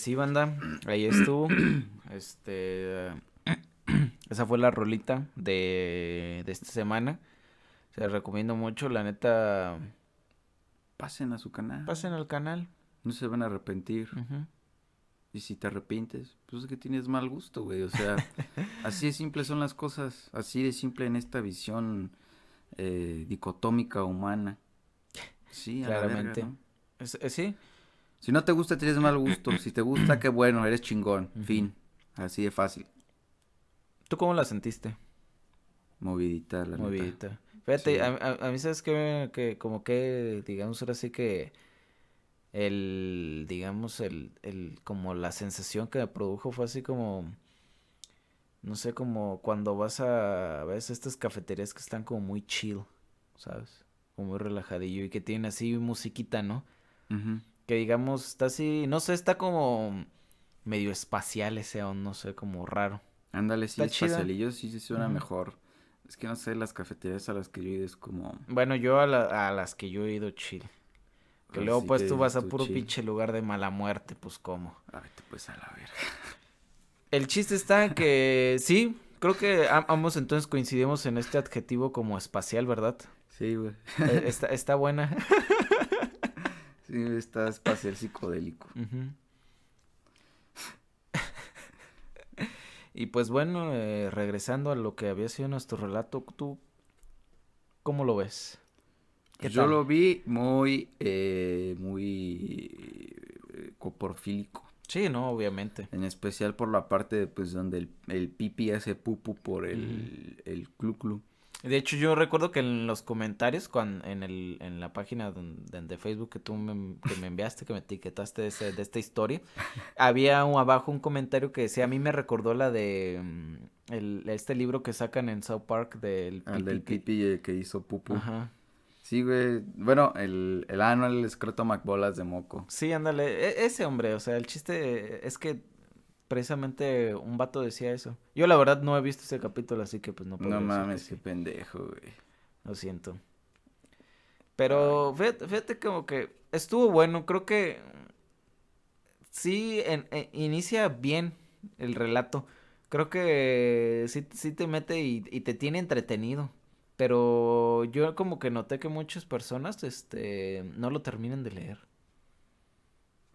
Sí, banda, ahí estuvo. Este, esa fue la rolita de, de esta semana. Se la recomiendo mucho, la neta. Pasen a su canal. Pasen al canal. No se van a arrepentir. Y si te arrepientes, pues es que tienes mal gusto, güey. O sea, así de simple son las cosas. Así de simple en esta visión eh, dicotómica humana. Sí, a la verga, Claramente. ¿no? Es- eh, sí, Si no te gusta, tienes mal gusto. Si te gusta, qué bueno, eres chingón. Fin. Así de fácil. ¿tú cómo la sentiste? Movidita, la neta. Movidita. Fíjate, Sí. a, a- a mí sabes que, que como que, digamos, ahora sí que el, digamos, el, el, como la sensación que me produjo fue así como, no sé, como cuando vas a, veces estas cafeterías que están como muy chill, ¿sabes? Como muy relajadillo y que tienen así musiquita, ¿no? Que digamos, está así, no sé, está como medio espacial ese, o no sé, como raro. Ándale, sí, espacialillo sí, sí suena mejor. Es que no sé, las cafeterías a las que yo he ido es como... Bueno, yo a, la- a las que yo he ido chill. Que luego pues tú vas a puro chill. pinche lugar de mala muerte, pues cómo. Ay, pues a la verga. El chiste está en que sí, creo que am- ambos entonces coincidimos en este adjetivo como espacial, ¿verdad? Sí, güey. Eh, está, está buena. Sí, está espacial psicodélico. Y pues bueno, eh, regresando a lo que había sido nuestro relato, ¿tú cómo lo ves? ¿Qué Yo tal? lo vi muy, eh, muy eh, coporfílico. Sí, no, obviamente. En especial por la parte, pues, donde el, el pipi hace pupu por el, el clu clu. De hecho, yo recuerdo que en los comentarios, cuando, en, el, en la página de, de Facebook que tú me, que me enviaste, que me etiquetaste de, ese- de esta historia, había un, abajo un comentario que decía, a mí me recordó la de mm, el, este libro que sacan en South Park del Al del pipi que hizo pupu. Ajá. Sí, güey. Bueno, el, el ano, el escroto McBolas de moco. Sí, ándale, e- ese hombre, o sea, el chiste es que precisamente un vato decía eso. Yo la verdad no he visto ese capítulo, así que pues no puedo No decir que mames, sí. qué pendejo, güey. Lo siento. Pero fíjate, fíjate como que estuvo bueno. Creo que sí en- en- inicia bien el relato. Creo que sí, sí te mete y, y te tiene entretenido. Pero yo como que noté que muchas personas este no lo terminan de leer.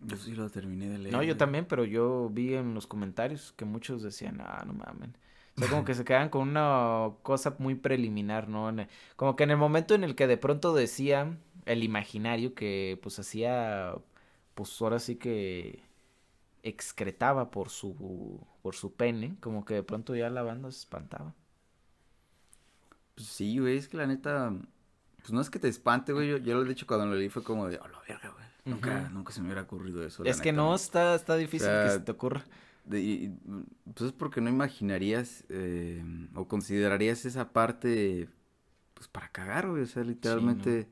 Yo sí lo terminé de leer. No, yo también, pero yo vi en los comentarios que muchos decían, ah, no mamen. O sea, como que se quedan con una cosa muy preliminar, ¿no? Como que en el momento en el que de pronto decía el imaginario que pues hacía, pues ahora sí que excretaba por su, por su pene, como que de pronto ya la banda se espantaba. Pues sí, güey, es que la neta, pues no es que te espante, güey, yo, yo lo he dicho cuando lo leí fue como de, oh, la verga, nunca, nunca se me hubiera ocurrido eso, Es que neta, no, está, está difícil que sea, se te ocurra. De- y- y, pues es porque no imaginarías eh, o considerarías esa parte, pues para cagar, güey, o sea, literalmente,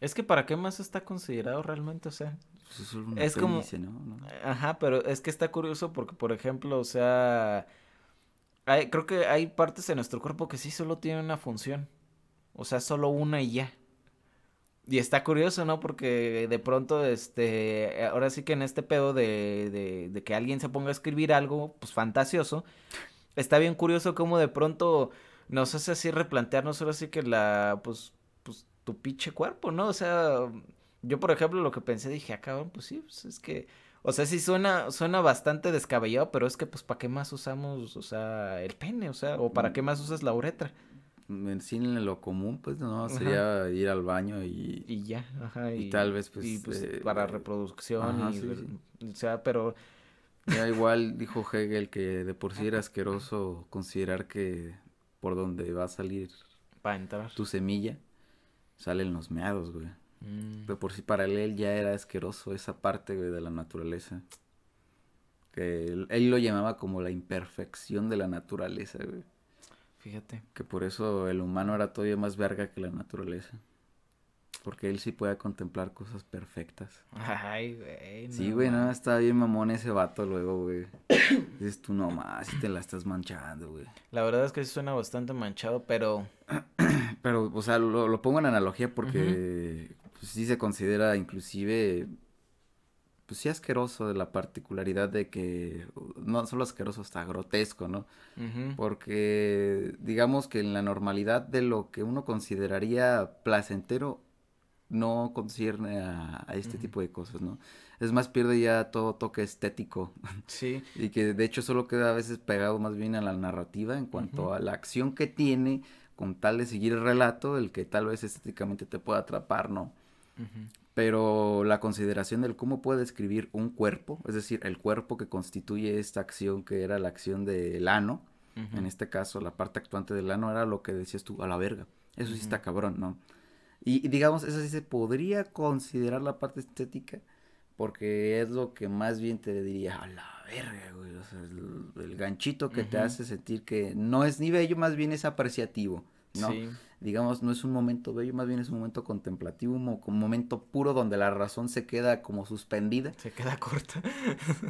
Es que para qué más está considerado realmente, o sea. pues es como- ¿no? ¿no? Ajá, pero es que está curioso porque, por ejemplo, o sea, hay, creo que hay partes de nuestro cuerpo que sí solo tienen una función. O sea, solo una y ya. Y está curioso, ¿no? Porque de pronto, este, ahora sí que en este pedo de, de, de que alguien se ponga a escribir algo, pues fantasioso, está bien curioso cómo de pronto nos hace así replantearnos ahora sí que la, pues, pues, tu pinche cuerpo, ¿no? O sea, yo por ejemplo lo que pensé, dije, ah, cabrón, pues sí, pues es que, O sea, sí suena, suena bastante descabellado, pero es que pues ¿para qué más usamos, o sea, el pene? O sea, o ¿para qué más usas la uretra? En sí, en lo común, pues, no, sería ir al baño y... Y ya, ajá. Y, tal vez, pues... Y, pues eh, para reproducción y... O sea, pero... Ya igual dijo Hegel que de por sí era asqueroso considerar que por donde va a salir... Para entrar. Tu semilla, salen los meados, güey. Mm. De por sí para él ya era asqueroso esa parte, güey, de la naturaleza. Que él, él lo llamaba como la imperfección de la naturaleza, güey. Fíjate. Que por eso el humano era todavía más verga que la naturaleza. Porque él sí puede contemplar cosas perfectas. Ay, güey. sí, güey, no, está bien mamón ese vato luego, güey. Dices tú nomás, si te la estás manchando, güey. La verdad es que sí suena bastante manchado, pero. pero, o sea, lo, pongo en analogía porque pues, sí se considera inclusive pues sí asqueroso de la particularidad de que no solo asqueroso, está grotesco, ¿no? Porque digamos que en la normalidad de lo que uno consideraría placentero no concierne a, este tipo de cosas, ¿no? Es más, pierde ya todo toque estético. Sí. y que de hecho solo queda a veces pegado más bien a la narrativa en cuanto a la acción que tiene con tal de seguir el relato, el que tal vez estéticamente te pueda atrapar, ¿no? Pero la consideración del cómo puede describir un cuerpo, es decir, el cuerpo que constituye esta acción que era la acción del ano, en este caso la parte actuante del ano era lo que decías tú, a la verga, eso sí está cabrón, ¿no? Y, digamos, eso sí se podría considerar la parte estética, porque es lo que más bien te diría, a la verga, güey, o sea, el, ganchito que te hace sentir que no es ni bello, más bien es apreciativo, ¿no? Sí digamos, no es un momento bello, más bien es un momento contemplativo, un, momento puro donde la razón se queda como suspendida. Se queda corta.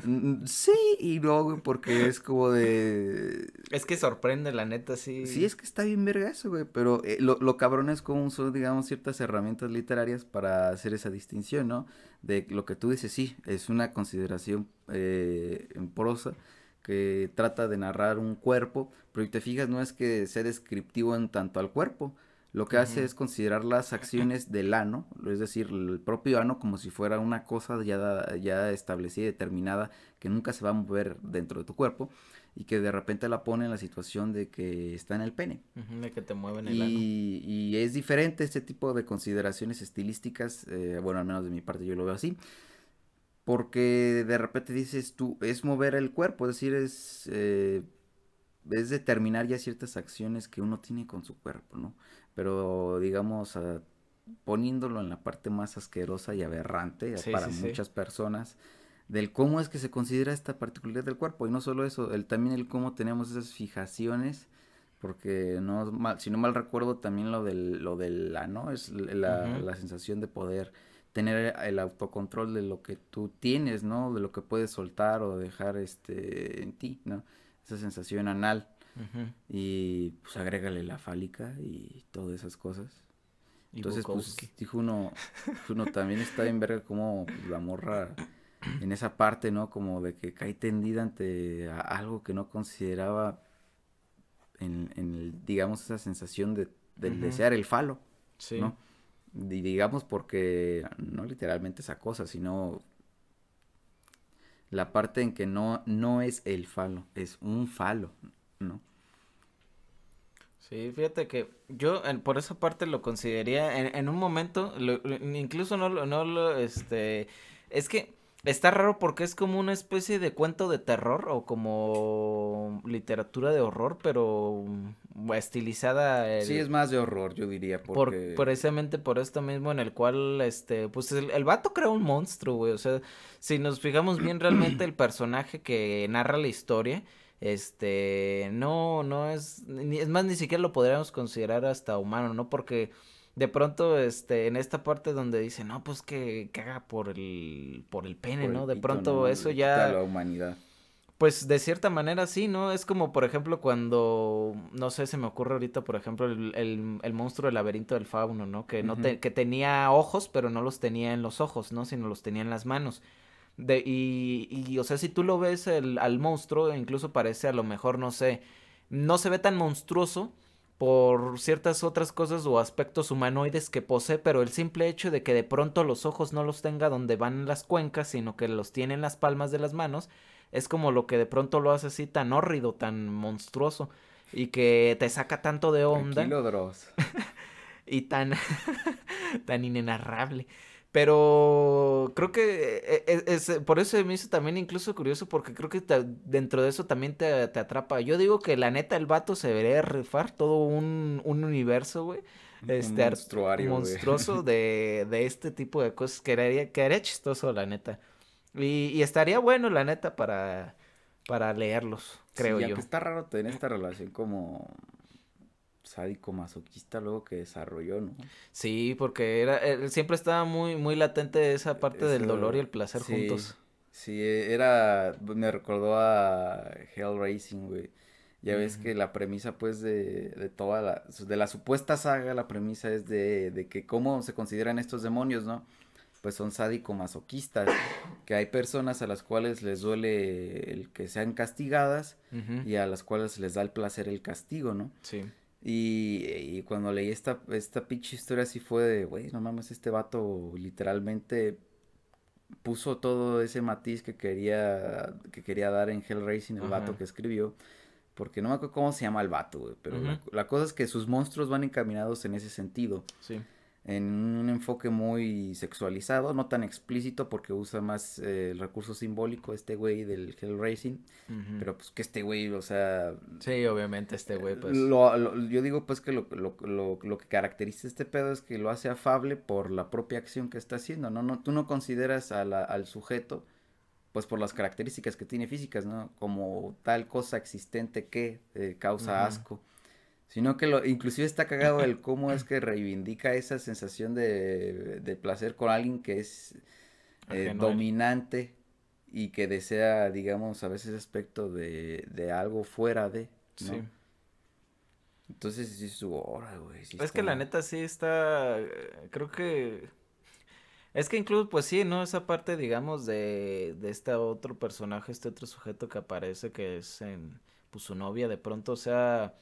Mm, sí, y luego, porque es como de... Es que sorprende, la neta, sí. Sí, es que está bien verga eso, güey, pero eh, lo, lo cabrón es como son, digamos, ciertas herramientas literarias para hacer esa distinción, ¿no? De lo que tú dices, sí, es una consideración eh, en prosa, que trata de narrar un cuerpo, pero si te fijas no es que sea descriptivo en tanto al cuerpo, lo que hace es considerar las acciones del ano, es decir, el propio ano como si fuera una cosa ya, ya establecida y determinada que nunca se va a mover dentro de tu cuerpo y que de repente la pone en la situación de que está en el pene. de que te mueven el y, ano. Y es diferente este tipo de consideraciones estilísticas, eh, bueno, al menos de mi parte yo lo veo así, porque de repente dices tú, es mover el cuerpo, es decir, es, eh, es determinar ya ciertas acciones que uno tiene con su cuerpo, ¿no? Pero digamos, poniéndolo en la parte más asquerosa y aberrante para muchas personas, del cómo es que se considera esta particularidad del cuerpo, y no solo eso, el, también el cómo tenemos esas fijaciones, porque no mal, si no mal recuerdo también lo del, lo del la, ¿no? Es la, la sensación de poder tener el autocontrol de lo que tú tienes, ¿no? De lo que puedes soltar o dejar este en ti, ¿no? Esa sensación anal. Y pues agrégale la fálica y todas esas cosas. Entonces, pues dijo uno, uno también está en verga como la morra en esa parte, ¿no? Como de que cae tendida ante algo que no consideraba en, en el, digamos, esa sensación de, desear el falo, sí. ¿no? Digamos porque no literalmente esa cosa, sino la parte en que no, no es el falo, es un falo, ¿no? Sí, fíjate que yo por esa parte lo consideraría en, en un momento, incluso no, no lo, este, es que Está raro porque es como una especie de cuento de terror o como literatura de horror, pero mm, estilizada. sí, es más de horror, yo diría. Porque... Por, precisamente por esto mismo en el cual, este, pues el, el vato crea un monstruo, güey. O sea, si nos fijamos bien realmente el personaje que narra la historia, este, no, no es, es más, ni siquiera lo podríamos considerar hasta humano, ¿no? Porque de pronto, este, en esta parte donde dice, no, pues que caga por el, por el pene, ¿no? De pronto eso ya... La humanidad. Pues de cierta manera sí, ¿no? Es como, por ejemplo, cuando, no sé, se me ocurre ahorita, por ejemplo, el, el, monstruo del laberinto del fauno, ¿no? Que, no que tenía ojos, pero no los tenía en los ojos, ¿no? Sino los tenía en las manos. De, y, y, o sea, si tú lo ves el, al monstruo, incluso parece a lo mejor, no sé, no se ve tan monstruoso, por ciertas otras cosas o aspectos humanoides que posee, pero el simple hecho de que de pronto los ojos no los tenga donde van las cuencas, sino que los tiene en las palmas de las manos, es como lo que de pronto lo hace así tan hórrido, tan monstruoso y que te saca tanto de onda. y tan tan inenarrable. Pero creo que e, e, es, por eso me hizo también incluso curioso porque creo que dentro de eso también te, atrapa. Yo digo que la neta el vato se debería rifar todo un, un universo, güey. Este, monstruoso de, de, este tipo de cosas que haría, que haría chistoso, la neta. Y, y estaría bueno, la neta, para, para leerlos, creo yo. está raro tener esta relación como sádico masoquista luego que desarrolló, ¿no? Sí, porque era eh, siempre estaba muy muy latente esa parte del dolor y el placer juntos. Sí, era me recordó a Hellracing, güey. Ya ves que la premisa pues de, de toda la de la supuesta saga, la premisa es de, de que cómo se consideran estos demonios, ¿no? Pues son sádico-masoquistas, que hay personas a las cuales les duele el que sean castigadas y a las cuales les da el placer el castigo, ¿no? Sí. Y, y, cuando leí esta, esta pinche historia así fue de, güey, no mames, este vato literalmente puso todo ese matiz que quería, que quería dar en Hellracing, el vato que escribió. Porque no me acuerdo cómo se llama el vato, güey, pero la, la, cosa es que sus monstruos van encaminados en ese sentido. Sí en un enfoque muy sexualizado, no tan explícito porque usa más eh, el recurso simbólico este güey del Hellracing, pero pues que este güey, o sea... Sí, obviamente este güey pues... yo digo pues que lo, lo, lo, lo, que caracteriza este pedo es que lo hace afable por la propia acción que está haciendo, ¿no? no tú no consideras a la, al sujeto pues por las características que tiene físicas, ¿no? Como tal cosa existente que eh, causa asco sino que lo, inclusive está cagado el cómo es que reivindica esa sensación de, de placer con alguien que es eh, dominante y que desea, digamos, a veces aspecto de, de algo fuera de, ¿no? Sí. Entonces sí su hora, güey. es que la neta sí está, creo que... Es que incluso, pues sí, ¿no? Esa parte, digamos, de, de este otro personaje, este otro sujeto que aparece, que es en, pues su novia, de pronto, o sea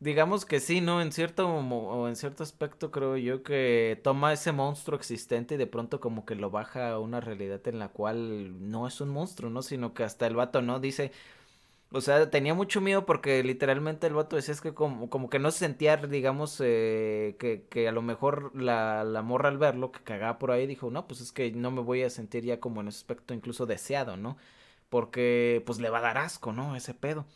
digamos que sí, ¿no? En cierto o en cierto aspecto creo yo que toma ese monstruo existente y de pronto como que lo baja a una realidad en la cual no es un monstruo, ¿no? Sino que hasta el vato, ¿no? Dice, o sea, tenía mucho miedo porque literalmente el vato decía es que como, como que no se sentía, digamos, eh, que, que a lo mejor la, la morra al verlo, que cagaba por ahí, dijo, no, pues es que no me voy a sentir ya como en ese aspecto incluso deseado, ¿no? Porque pues le va a dar asco, ¿no? Ese pedo.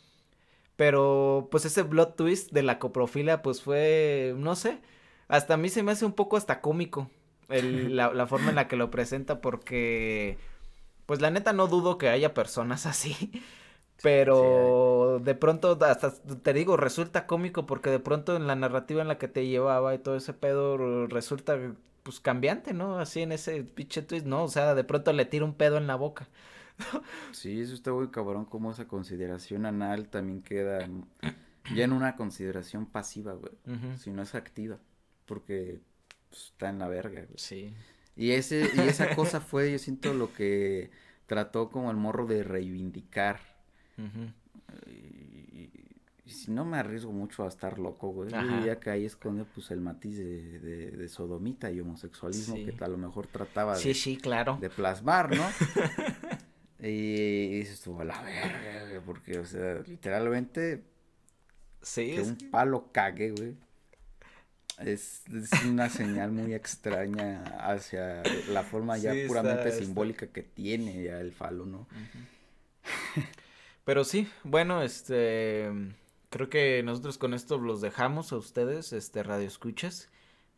Pero pues ese blood twist de la coprofilia pues fue, no sé, hasta a mí se me hace un poco hasta cómico el, la, la, forma en la que lo presenta porque pues la neta no dudo que haya personas así. Pero de pronto, hasta te digo, resulta cómico porque de pronto en la narrativa en la que te llevaba y todo ese pedo resulta pues cambiante, ¿no? Así en ese pinche twist, ¿no? O sea, de pronto le tira un pedo en la boca. Sí, eso está muy cabrón, como esa consideración anal también queda ya en una consideración pasiva, güey. Si no es activa, porque pues, está en la verga, güey. Sí. Y, ese, y esa cosa fue, yo siento, lo que trató como el morro de reivindicar. y, si no me arriesgo mucho a estar loco, güey. Yo diría que ahí esconde pues el matiz de, de, sodomita y homosexualismo que a lo mejor trataba sí, sí, claro. de plasmar, ¿no? Y estuvo a la verga, porque, o sea, literalmente. Sí. Que un palo cague, güey. Es, una señal muy extraña hacia la forma ya puramente simbólica que tiene ya el falo, ¿no? Pero sí, bueno, este. Creo que nosotros con esto los dejamos a ustedes, este, radio escuchas.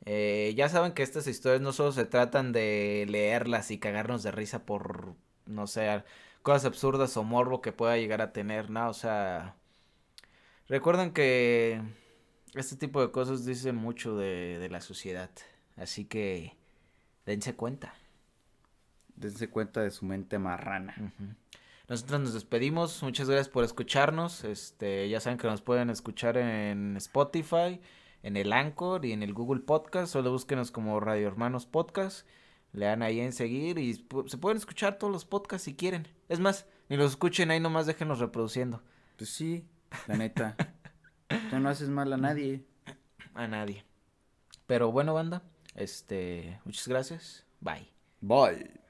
Eh, ya saben que estas historias no solo se tratan de leerlas y cagarnos de risa por no sé, cosas absurdas o morbo que pueda llegar a tener, ¿no? O sea, recuerden que este tipo de cosas dicen mucho de, de la sociedad, así que dense cuenta. Dense cuenta de su mente marrana. Nosotros nos despedimos, muchas gracias por escucharnos, este, ya saben que nos pueden escuchar en Spotify, en el Anchor y en el Google Podcast, solo búsquenos como Radio Hermanos Podcast le dan ahí en seguir y se pueden escuchar todos los podcasts si quieren. Es más, ni los escuchen ahí nomás déjenlos reproduciendo. Pues sí, la neta. Tú no haces mal a nadie. A nadie. Pero bueno, banda, este, muchas gracias. Bye. Bye.